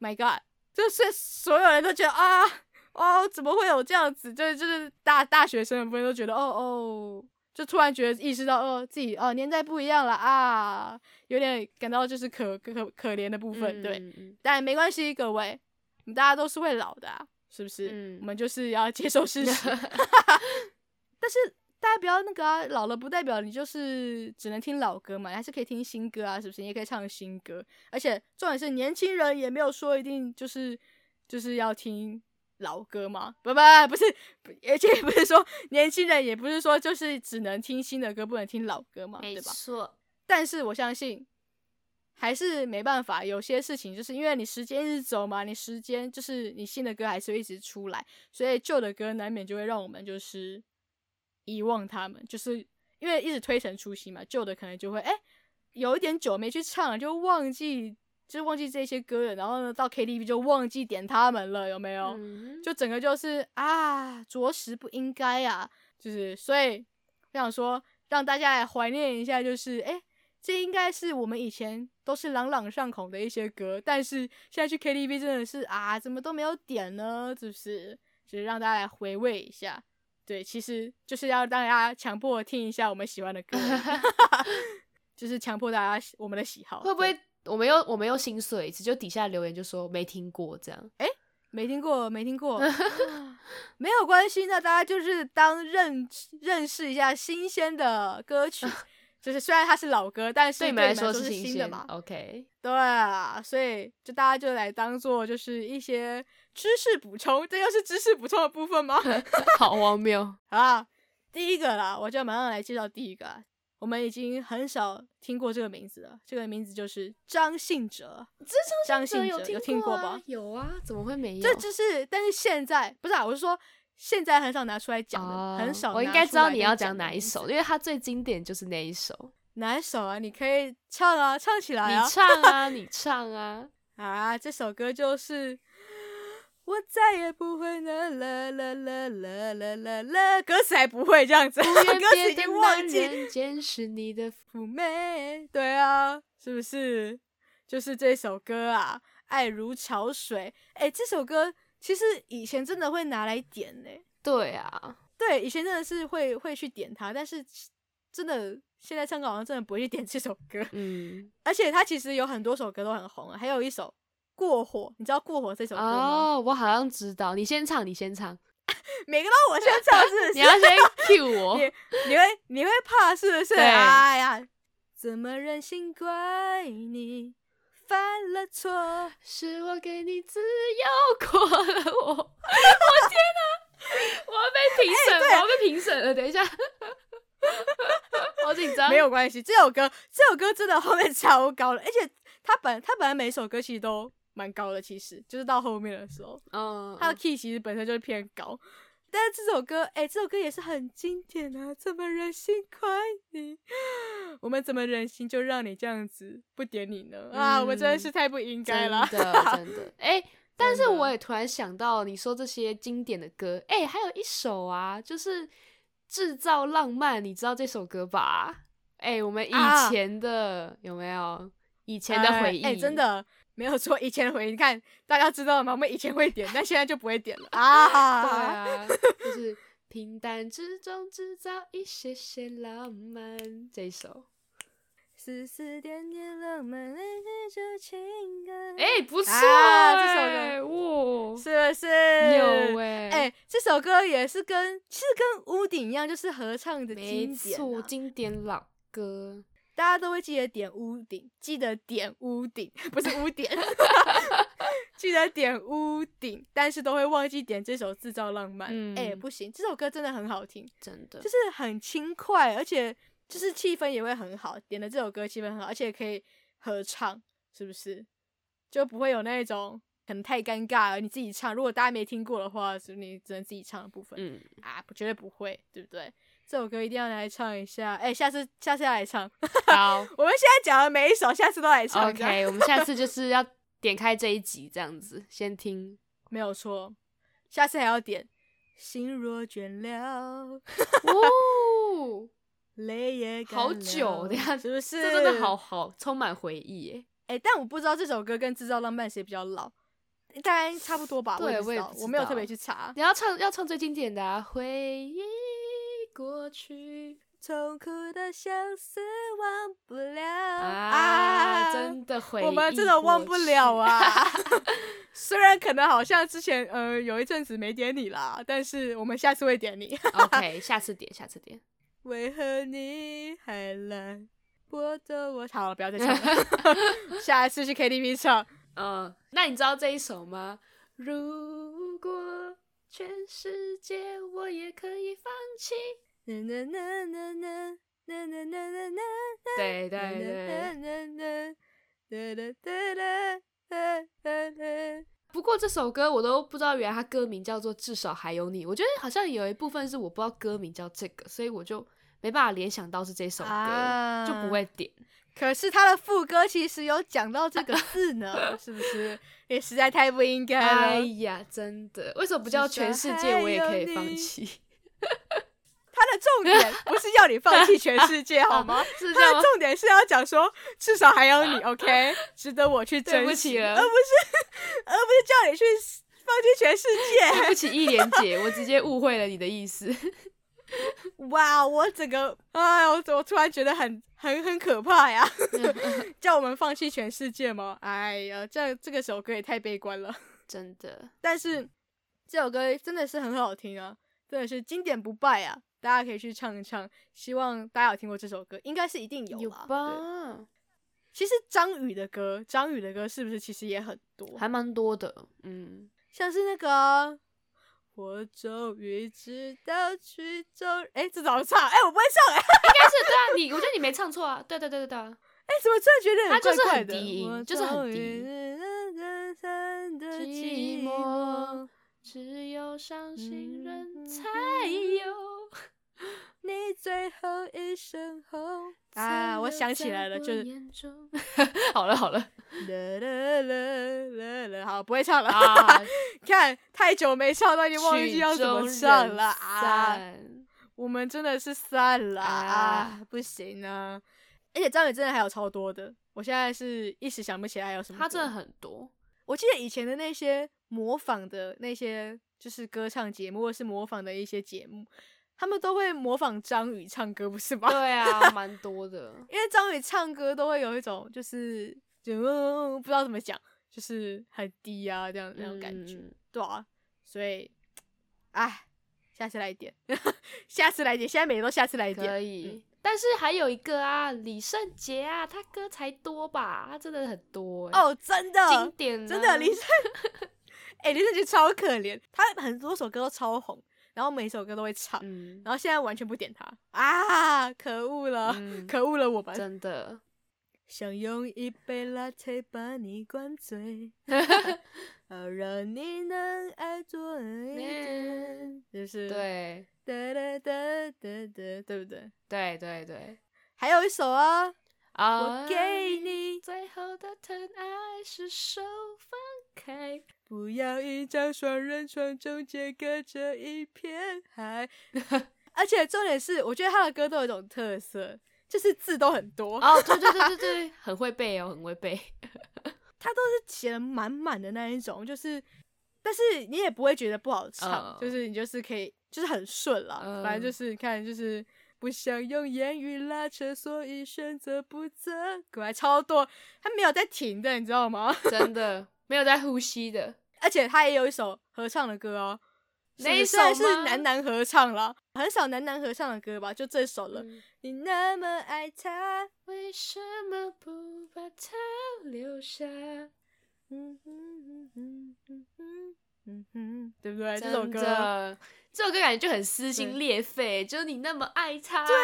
，My God。就是所有人都觉得啊，哦，怎么会有这样子？就是就是大大学生的部分都觉得哦哦，就突然觉得意识到哦自己哦年代不一样了啊，有点感到就是可可可怜的部分，对，嗯、但没关系，各位，我们大家都是会老的，啊，是不是？嗯、我们就是要接受事实。但是。大家不要那个啊，老了不代表你就是只能听老歌嘛，还是可以听新歌啊，是不是？你也可以唱新歌，而且重点是年轻人也没有说一定就是就是要听老歌嘛，不不不是，而且也不是说年轻人也不是说就是只能听新的歌，不能听老歌嘛，对吧？没错。但是我相信还是没办法，有些事情就是因为你时间一直走嘛，你时间就是你新的歌还是会一直出来，所以旧的歌难免就会让我们就是。遗忘他们，就是因为一直推陈出新嘛，旧的可能就会哎、欸，有一点久没去唱了，就忘记，就忘记这些歌了。然后呢，到 KTV 就忘记点他们了，有没有？嗯、就整个就是啊，着实不应该啊。就是所以我想说，让大家来怀念一下，就是哎、欸，这应该是我们以前都是朗朗上口的一些歌，但是现在去 KTV 真的是啊，怎么都没有点呢？是不是？就是让大家来回味一下。对，其实就是要让大家强迫听一下我们喜欢的歌，就是强迫大家我们的喜好。会不会我们又我们又心碎一次？就底下留言就说没听过这样？哎，没听过，没听过，没有关系。那大家就是当认认识一下新鲜的歌曲，就是虽然它是老歌，但是对你们来说是新的嘛？OK，对啊，所以就大家就来当做就是一些。知识补充，这又是知识补充的部分吗？好荒谬 啊！第一个啦，我就要马上来介绍第一个。我们已经很少听过这个名字了，这个名字就是张信哲。这张信哲有听过吧？有啊，怎么会没有？这就是，但是现在不是啊，我是说现在很少拿出来讲很少。我应该知道你要讲哪一首，因为它最经典就是那一首。哪一首啊？你可以唱啊，唱起来啊！你唱啊，你唱啊！啊，这首歌就是我再也不会啦啦啦啦啦啦啦啦，歌词还不会这样子，歌词已经忘记。见识你的妩媚，对啊，是不是？就是这首歌啊，爱如潮水。哎、欸，这首歌其实以前真的会拿来点呢。对啊，对，以前真的是会会去点它，但是真的。现在唱歌好像真的不会去点这首歌，嗯，而且它其实有很多首歌都很红啊，还有一首《过火》，你知道《过火》这首歌吗？哦，我好像知道，你先唱，你先唱，每个都我先唱，是不是？你要先 cue 我，你你会你会怕是不是？哎呀，怎么忍心怪你犯了错？是我给你自由过了我，我天哪，我要被评审，我要被评审了，等一下。好紧张，没有关系。这首歌，这首歌真的后面超高了，而且他本他本来每首歌其实都蛮高的，其实就是到后面的时候，嗯，他的 key 其实本身就是偏高。但是这首歌，哎、欸，这首歌也是很经典啊！怎么忍心怪你？我们怎么忍心就让你这样子不点你呢？嗯、啊，我们真的是太不应该了，真的真的。哎、欸，但是我也突然想到，你说这些经典的歌，哎、欸，还有一首啊，就是。制造浪漫，你知道这首歌吧？哎、欸，我们以前的、啊、有没有以前的回忆？哎、真的没有错，以前的回忆。你看，大家知道了吗？我们以前会点，但现在就不会点了啊！对啊，就是平淡之中制造一些些浪漫。这一首。丝丝点点浪漫，累积着情感。哎、欸，不错、啊，这首歌哇，是不是？有哎、欸，哎、欸，这首歌也是跟其实跟屋顶一样，就是合唱的经典、啊，没错，经典老歌，大家都会记得点屋顶，记得点屋顶，不是屋顶，记得点屋顶，但是都会忘记点这首制造浪漫。哎、嗯欸，不行，这首歌真的很好听，真的，就是很轻快，而且。就是气氛也会很好，点的这首歌气氛很好，而且可以合唱，是不是？就不会有那种可能太尴尬了。你自己唱，如果大家没听过的话，是你只能自己唱的部分。嗯啊，绝对不会，对不对？这首歌一定要来唱一下。哎、欸，下次下次要来唱。好，我们现在讲的每一首，下次都来唱。OK，我们下次就是要点开这一集这样子，先听。没有错，下次还要点。心若倦了。哦泪也好久的呀，是不是？这真的好好，充满回忆耶。哎、欸，但我不知道这首歌跟制造浪漫谁比较老，大概差不多吧。对，我也我没有特别去查。你要唱，要唱最经典的啊！回忆过去，痛苦的相思忘不了啊，啊！真的回忆，我们真的忘不了啊。虽然可能好像之前呃有一阵子没点你啦，但是我们下次会点你。OK，下次点，下次点。为何你还来拨的我？好了，不要再唱了。下一次去 KTV 唱。嗯，那你知道这一首吗？如果全世界我也可以放弃。对对对。不过这首歌我都不知道，原来它歌名叫做《至少还有你》。我觉得好像有一部分是我不知道歌名叫这个，所以我就没办法联想到是这首歌，啊、就不会点。可是它的副歌其实有讲到这个字呢，是不是？也实在太不应该了。哎呀，真的，为什么不叫全世界我也可以放弃？他的重点不是要你放弃全世界，好吗？是他的重点是要讲说，至少还有你，OK，值得我去珍惜了，而不是，而不是叫你去放弃全世界。对不起，一莲姐，我直接误会了你的意思。哇，我整个，哎，我我突然觉得很很很可怕呀！叫我们放弃全世界吗？哎呀，这这个首歌也太悲观了，真的。但是这首歌真的是很好听啊，真的是经典不败啊！大家可以去唱一唱，希望大家有听过这首歌，应该是一定有，有吧？其实张宇的歌，张宇的歌是不是其实也很多，还蛮多的，嗯，像是那个我终于知道曲终，哎，这怎么唱？哎，我不会唱，哎，应该是对啊，你我觉得你没唱错啊，对对对对对啊，哎，怎么突然觉得很怪怪的？他就是很低音，就是很低。只有伤心人才有 你最后一身红。啊，我想起来了，就是好了 好了，好不会唱了啊！看太久没唱，都已经忘记要怎么唱了啊！我们真的是散了啊！不行啊！而且张宇真的还有超多的，我现在是一时想不起来还有什么。他真的很多，我记得以前的那些模仿的那些，就是歌唱节目或是模仿的一些节目。他们都会模仿张宇唱歌，不是吗？对啊，蛮多的。因为张宇唱歌都会有一种，就是就不知道怎么讲，就是很低啊，这样那种感觉，嗯、对啊。所以，哎，下次来一点，下次来一点，现在每个都下次来一点。可以，嗯、但是还有一个啊，李圣杰啊，他歌才多吧？他真的很多。哦，真的，经典，真的，李圣，哎、欸，李圣杰超可怜，他很多首歌都超红。然后每首歌都会唱，嗯、然后现在完全不点他啊！可恶了，嗯、可恶了，我们真的想用一杯 latte 把你灌醉，好让你能爱多一点，就是对，哒哒哒哒哒，对不对？对对对，还有一首啊，啊我给你最后的疼爱是手放开。不要一张双人床，中间隔着一片海。而且重点是，我觉得他的歌都有一种特色，就是字都很多。哦，对对对对对，很会背哦，很会背。他都是写的满满的那一种，就是，但是你也不会觉得不好唱，嗯、就是你就是可以，就是很顺啦。嗯、反正就是看，就是不想用言语拉扯，所以选择不责怪。超多，他没有在停的，你知道吗？真的没有在呼吸的。而且他也有一首合唱的歌哦，那一首？是男男合唱了，很少男男合唱的歌吧，就这首了。嗯、你那么爱他，为什么不把他留下？嗯嗯嗯嗯嗯嗯嗯哼，对不对？这首歌，这首歌感觉就很撕心裂肺，就是你那么爱他，对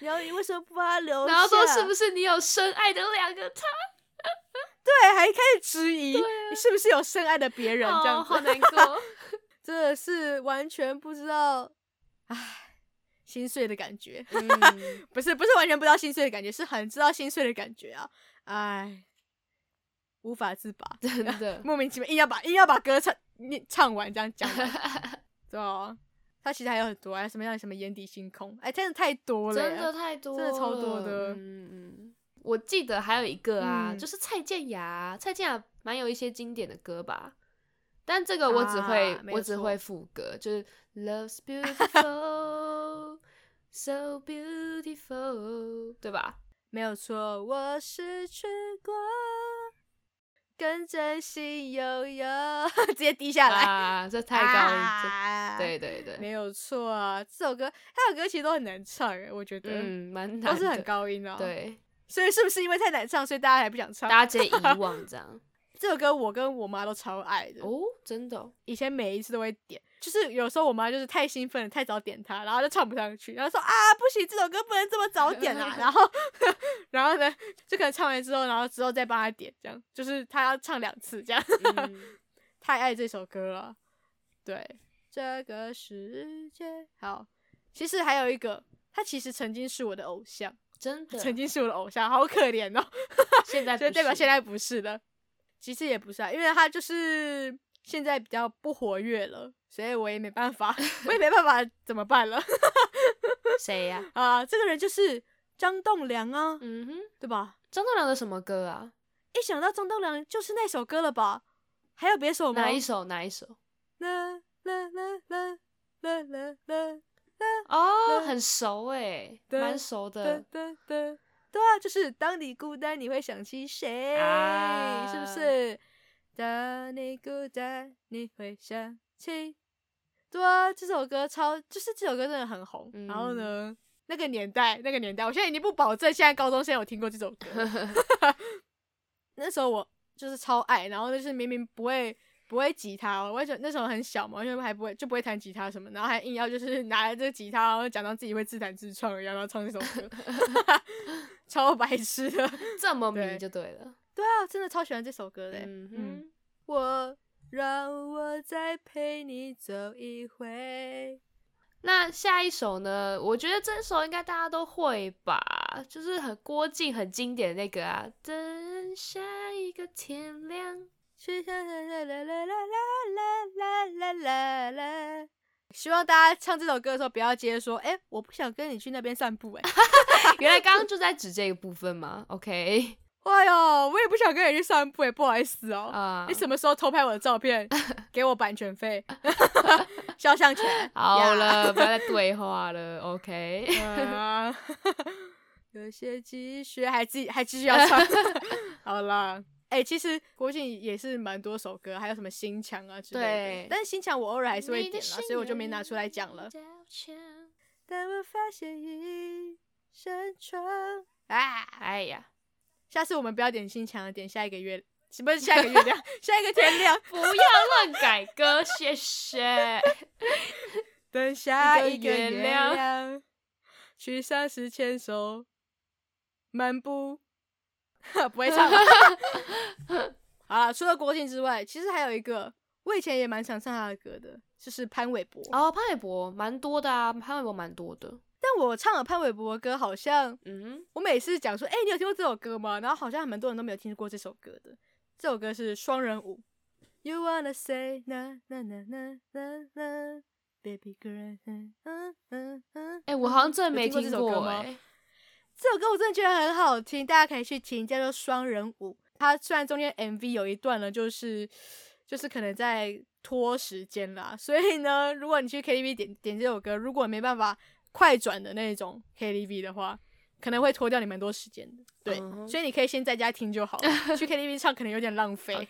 然后你为什么不把他留下？然后说是不是你有深爱的两个他？对，还开始质疑你是不是有深爱的别人，这样好难 过，真的是完全不知道，唉，心碎的感觉，嗯、不是不是完全不知道心碎的感觉，是很知道心碎的感觉啊，唉，无法自拔，真的。莫名其妙硬要把硬要把歌唱你唱完，这样讲，对啊，他其实还有很多啊，什么样什么眼底星空，哎，真的太多了，真的太多了，真的超多的，嗯嗯。我记得还有一个啊，嗯、就是蔡健雅，蔡健雅蛮有一些经典的歌吧，但这个我只会、啊、我只会副歌，就是 Love's beautiful, so beautiful，对吧？没有错，我失去过，更真心悠悠，直接低下来啊，这太高了，啊、对对对，没有错啊，这首歌他的歌其实都很难唱，我觉得，嗯，蛮难，都是很高音啊，对。所以是不是因为太难唱，所以大家还不想唱？大家直接遗忘这样。这首歌我跟我妈都超爱的哦，真的、哦。以前每一次都会点，就是有时候我妈就是太兴奋了，太早点它，然后就唱不上去，然后说啊不行，这首歌不能这么早点啊。然后，然后呢，就可能唱完之后，然后之后再帮她点，这样就是她要唱两次这样。嗯、太爱这首歌了。对，这个世界好。其实还有一个，他其实曾经是我的偶像。真的，曾经是我的偶像，好可怜哦。现在 就代表现在不是了。其实也不是啊，因为他就是现在比较不活跃了，所以我也没办法，我也没办法怎么办了。谁呀？啊，这个人就是张栋梁啊，嗯哼，对吧？张栋梁的什么歌啊？一想到张栋梁就是那首歌了吧？还有别首吗？哪一首？哪一首？啦啦啦啦啦啦啦。哦，很熟诶，蛮熟的。对啊，就是当你孤单，你会想起谁？啊、是不是？当你孤单，你会想起。对啊，这首歌超，就是这首歌真的很红。嗯、然后呢，那个年代，那个年代，我现在已经不保证现在高中生有听过这首歌。那时候我就是超爱，然后就是明明不会。不会吉他，我觉得那时候很小嘛，因为还不会就不会弹吉他什么，然后还硬要就是拿着这个吉他，然后假装自己会自弹自唱一样，然后唱这首歌，超白痴的，这么迷就对了。对，对啊，真的超喜欢这首歌的。嗯哼，我让我再陪你走一回。那下一首呢？我觉得这首应该大家都会吧，就是很郭靖很经典的那个啊。等下一个天亮。希望大家唱这首歌的时候不要接着说，哎、欸，我不想跟你去那边散步、欸。哎，原来刚刚就在指这个部分嘛？OK。哎呦，我也不想跟你去散步，哎不好意思哦。啊，uh, 你什么时候偷拍我的照片？给我版权费，肖像权。好了，不要再对话了。OK。Uh, 有些积蓄，还继还继续要唱。好了。哎、欸，其实郭靖也是蛮多首歌，还有什么心墙啊之类的。对，但是心墙我偶尔还是会点啦，所以我就没拿出来讲了。但我发现一扇窗啊，哎呀，下次我们不要点心墙了，点下一个月，是不是下一个月亮？下一个天亮，不要乱改歌，谢谢。等下一个月亮，去上司牵手漫步。不会唱。好了，除了郭靖之外，其实还有一个，我以前也蛮想唱他的歌的，就是潘玮柏。哦，潘玮柏蛮多的啊，潘玮柏蛮多的。但我唱了潘玮柏的歌，好像，嗯，我每次讲说，哎、欸，你有听过这首歌吗？然后好像还蛮多人都没有听过这首歌的。这首歌是《双人舞》。You wanna say na na na na na na baby girl？哎、欸，我好像真的没听过？这首歌我真的觉得很好听，大家可以去听，叫做《双人舞》。它虽然中间 MV 有一段呢，就是就是可能在拖时间啦，所以呢，如果你去 KTV 点点这首歌，如果没办法快转的那种 KTV 的话，可能会拖掉你蛮多时间的。对，uh huh. 所以你可以先在家听就好了，去 KTV 唱可能有点浪费。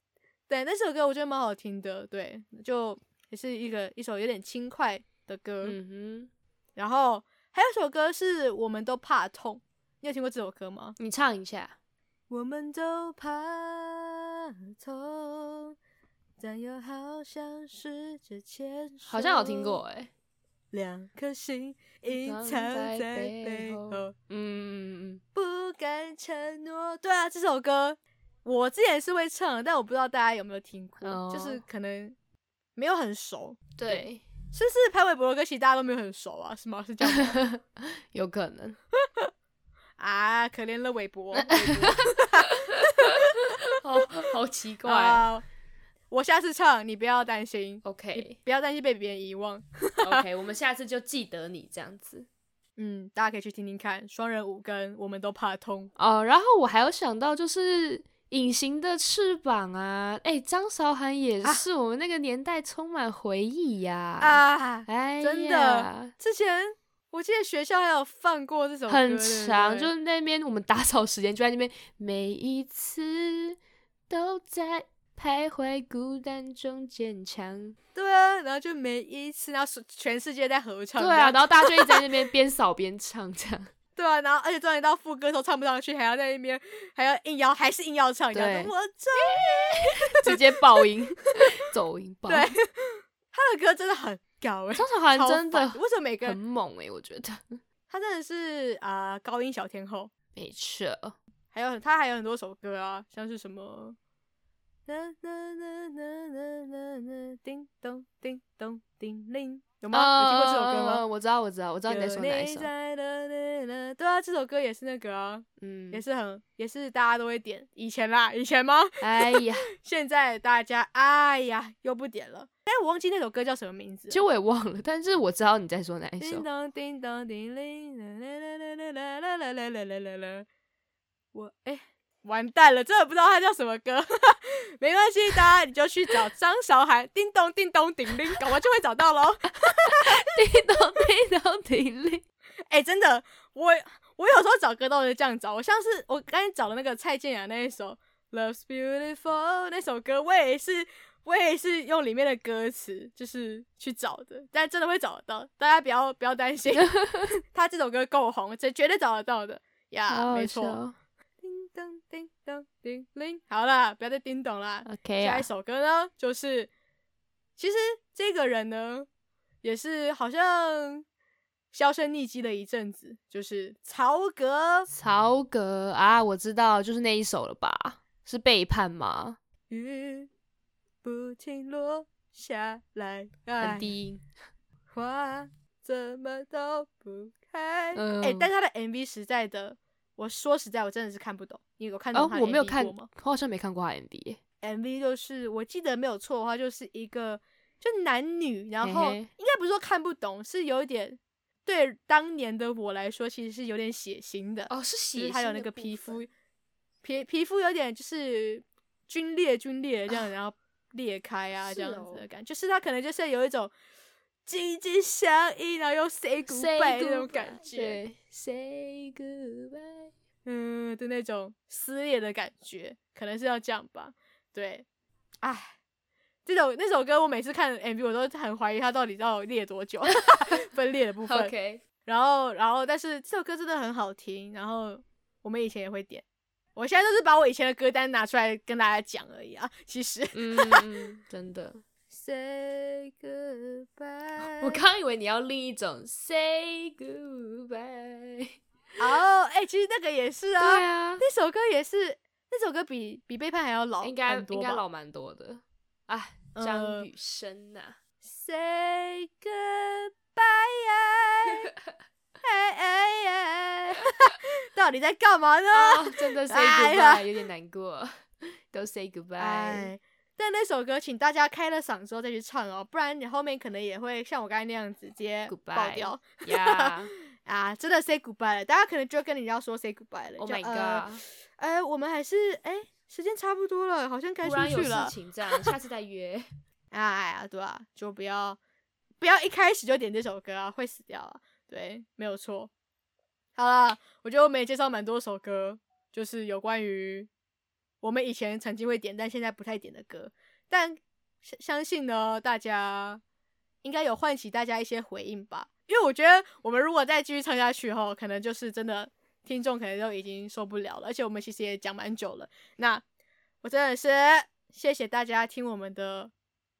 对，那首歌我觉得蛮好听的，对，就也是一个一首有点轻快的歌。嗯哼，然后。还有首歌是我们都怕痛，你有听过这首歌吗？你唱一下。我们都怕痛，但又好像试着牵手。好像有听过哎、欸。两颗心隐藏在背后，嗯嗯嗯，不敢承诺。对啊，这首歌我之前是会唱，但我不知道大家有没有听过，oh. 就是可能没有很熟。对。对是不是潘玮柏的歌，其实大家都没有很熟啊？是吗？是这样吗？有可能啊，可怜了玮柏，好好奇怪啊！Uh, 我下次唱，你不要担心，OK？不要担心被别人遗忘，OK？我们下次就记得你这样子。嗯，大家可以去听听看《双人舞》跟《我们都怕痛》哦。Uh, 然后我还有想到就是。隐形的翅膀啊，哎、欸，张韶涵也是我们那个年代充满回忆呀！啊，哎，真的，之前我记得学校还有放过这首歌，很长，就是那边我们打扫时间就在那边，每一次都在徘徊孤单中坚强。对啊，然后就每一次，然后全世界在合唱，对啊，然后大家就一直在那边 边扫边唱这样。对啊，然后而且终于到副歌都唱不上去，还要在那边还要硬要，还是硬要唱，对，我 直接爆音，走音爆。对，他的歌真的很高哎，张韶涵真的为什么每个很猛哎？我觉得 他真的是啊、呃、高音小天后，没错。还有他还有很多首歌啊，像是什么，啦啦啦啦啦啦，叮咚叮咚叮铃。有吗？有听过这首歌吗？我知道，我知道，我知道你在说哪一首。对啊，这首歌也是那个啊，嗯，也是很，也是大家都会点。以前啦，以前吗？哎呀，现在大家，哎呀，又不点了。哎，我忘记那首歌叫什么名字。其实我也忘了，但是我知道你在说哪一首。叮咚叮咚叮铃，啦啦啦啦啦啦啦啦啦啦啦。我哎。完蛋了，真的不知道它叫什么歌，没关系，大家你就去找张韶涵，叮咚叮咚叮铃，搞完就会找到喽。叮咚叮咚叮铃，哎、欸，真的，我我有时候找歌都是这样找，我像是我刚才找的那个蔡健雅那一首《Love's Beautiful》那首歌，我也是我也是用里面的歌词就是去找的，但真的会找得到，大家不要不要担心，他这首歌够红，这绝对找得到的呀，yeah, 没错。叮叮咚叮铃，好了，不要再叮咚啦。OK，下一首歌呢，就是其实这个人呢，也是好像销声匿迹了一阵子，就是曹格。曹格啊，我知道，就是那一首了吧？是背叛吗？雨不停落下来，很低音，花怎么都不开。哎、嗯欸，但他的 MV 实在的，我说实在，我真的是看不懂。你有看过我没有看，我好像没看过他 MV。MV 就是我记得没有错的话，就是一个就男女，然后应该不是说看不懂，是有一点对当年的我来说，其实是有点血腥的。哦，是血还有那个皮肤皮皮肤有点就是皲裂皲裂这样，然后裂开啊这样子的感觉，就是他可能就是有一种紧紧相依，然后又 say goodbye 那种感觉，say goodbye，嗯的那种撕裂的感觉，可能是要这样吧。对，哎，这首那首歌我每次看 MV 我都很怀疑它到底要裂多久，分裂的部分。OK，然后然后但是这首歌真的很好听，然后我们以前也会点，我现在都是把我以前的歌单拿出来跟大家讲而已啊。其实，嗯，真的。Say goodbye。我刚以为你要另一种 Say goodbye。哦，哎，其实那个也是啊，对啊，那首歌也是。那首歌比比背叛还要老，应该应该老蛮多的。啊，张雨生呐，Say goodbye，哎 哎哎，到底在干嘛呢？哦、真的 Say goodbye 有点难过，都 Say goodbye。但那首歌，请大家开了嗓之后再去唱哦，不然你后面可能也会像我刚才那样子直接爆掉。啊，真的 Say goodbye 了，大家可能就跟你要说 Say goodbye 了。Oh my god！呃，呃，我们还是哎，时间差不多了，好像该出去了。事情这样，下次再约。哎呀，对啊，就不要不要一开始就点这首歌啊，会死掉啊。对，没有错。好了，我觉得我们也介绍蛮多首歌，就是有关于我们以前曾经会点，但现在不太点的歌。但相相信呢，大家应该有唤起大家一些回应吧。因为我觉得我们如果再继续唱下去后，可能就是真的听众可能都已经受不了了。而且我们其实也讲蛮久了。那我真的是谢谢大家听我们的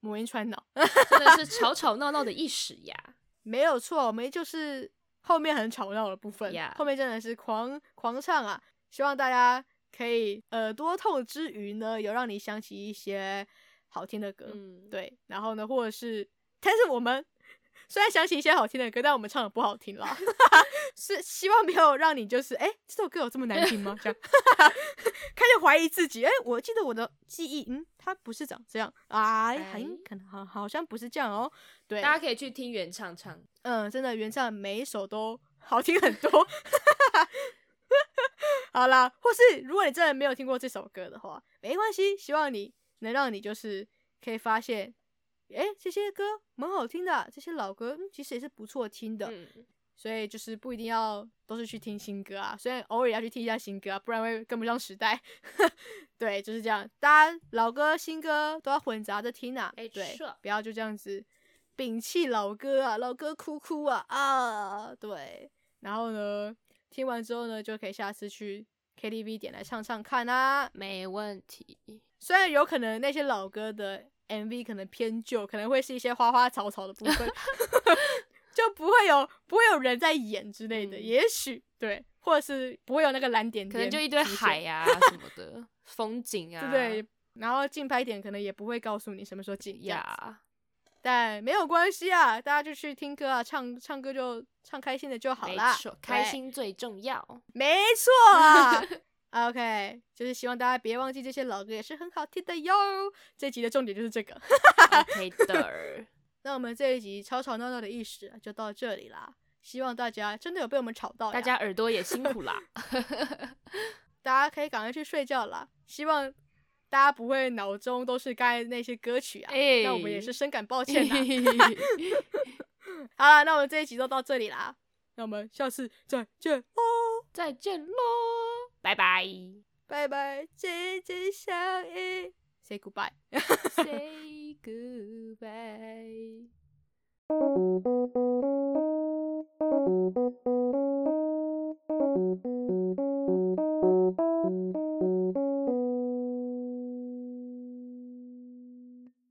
母婴传脑，真的是吵吵闹闹的一时呀。没有错，我们就是后面很吵闹的部分，Yeah. 后面真的是狂狂唱啊！希望大家可以耳朵痛之余呢，有让你想起一些好听的歌，嗯，对。然后呢，或者是，但是我们。虽然想起一些好听的歌，但我们唱的不好听啦。是希望没有让你就是哎、欸，这首歌有这么难听吗？这样 开始怀疑自己。哎、欸，我记得我的记忆，嗯，它不是长这样啊，很，可能好好像不是这样哦。对，大家可以去听原唱唱。嗯，真的原唱每一首都好听很多。好啦，或是如果你真的没有听过这首歌的话，没关系，希望你能让你就是可以发现。哎，这些歌蛮好听的，这些老歌，嗯，其实也是不错听的。嗯，所以就是不一定要都是去听新歌啊，虽然偶尔要去听一下新歌啊，不然会跟不上时代。对，就是这样，大家老歌新歌都要混杂着听啊。哎，对，不要就这样子摒弃老歌啊，老歌哭哭啊啊，对。然后呢，听完之后呢，就可以下次去 KTV 点来唱唱看啊，没问题。虽然有可能那些老歌的。MV 可能偏旧，可能会是一些花花草草的部分，就不会有不会有人在演之类的，嗯、也许对，或者是不会有那个蓝点点，可能就一堆海呀、啊、什么的 风景啊，对不对？然后竞拍点可能也不会告诉你什么时候竞呀.但没有关系啊，大家就去听歌啊，唱唱歌就唱开心的就好啦，没错，开心最重要，没错啊。OK，就是希望大家别忘记这些老歌也是很好听的哟。这集的重点就是这个。OK 的，那我们这一集吵吵闹闹的意识就到这里啦。希望大家真的有被我们吵到，大家耳朵也辛苦 啦。大家可以赶快去睡觉啦。希望大家不会脑中都是刚才那些歌曲啊，那我们也是深感抱歉的。好了，那我们这一集就到这里啦，那我们下次再见喽，再见喽，拜拜，拜拜，紧紧相依，Say goodbye，Say goodbye。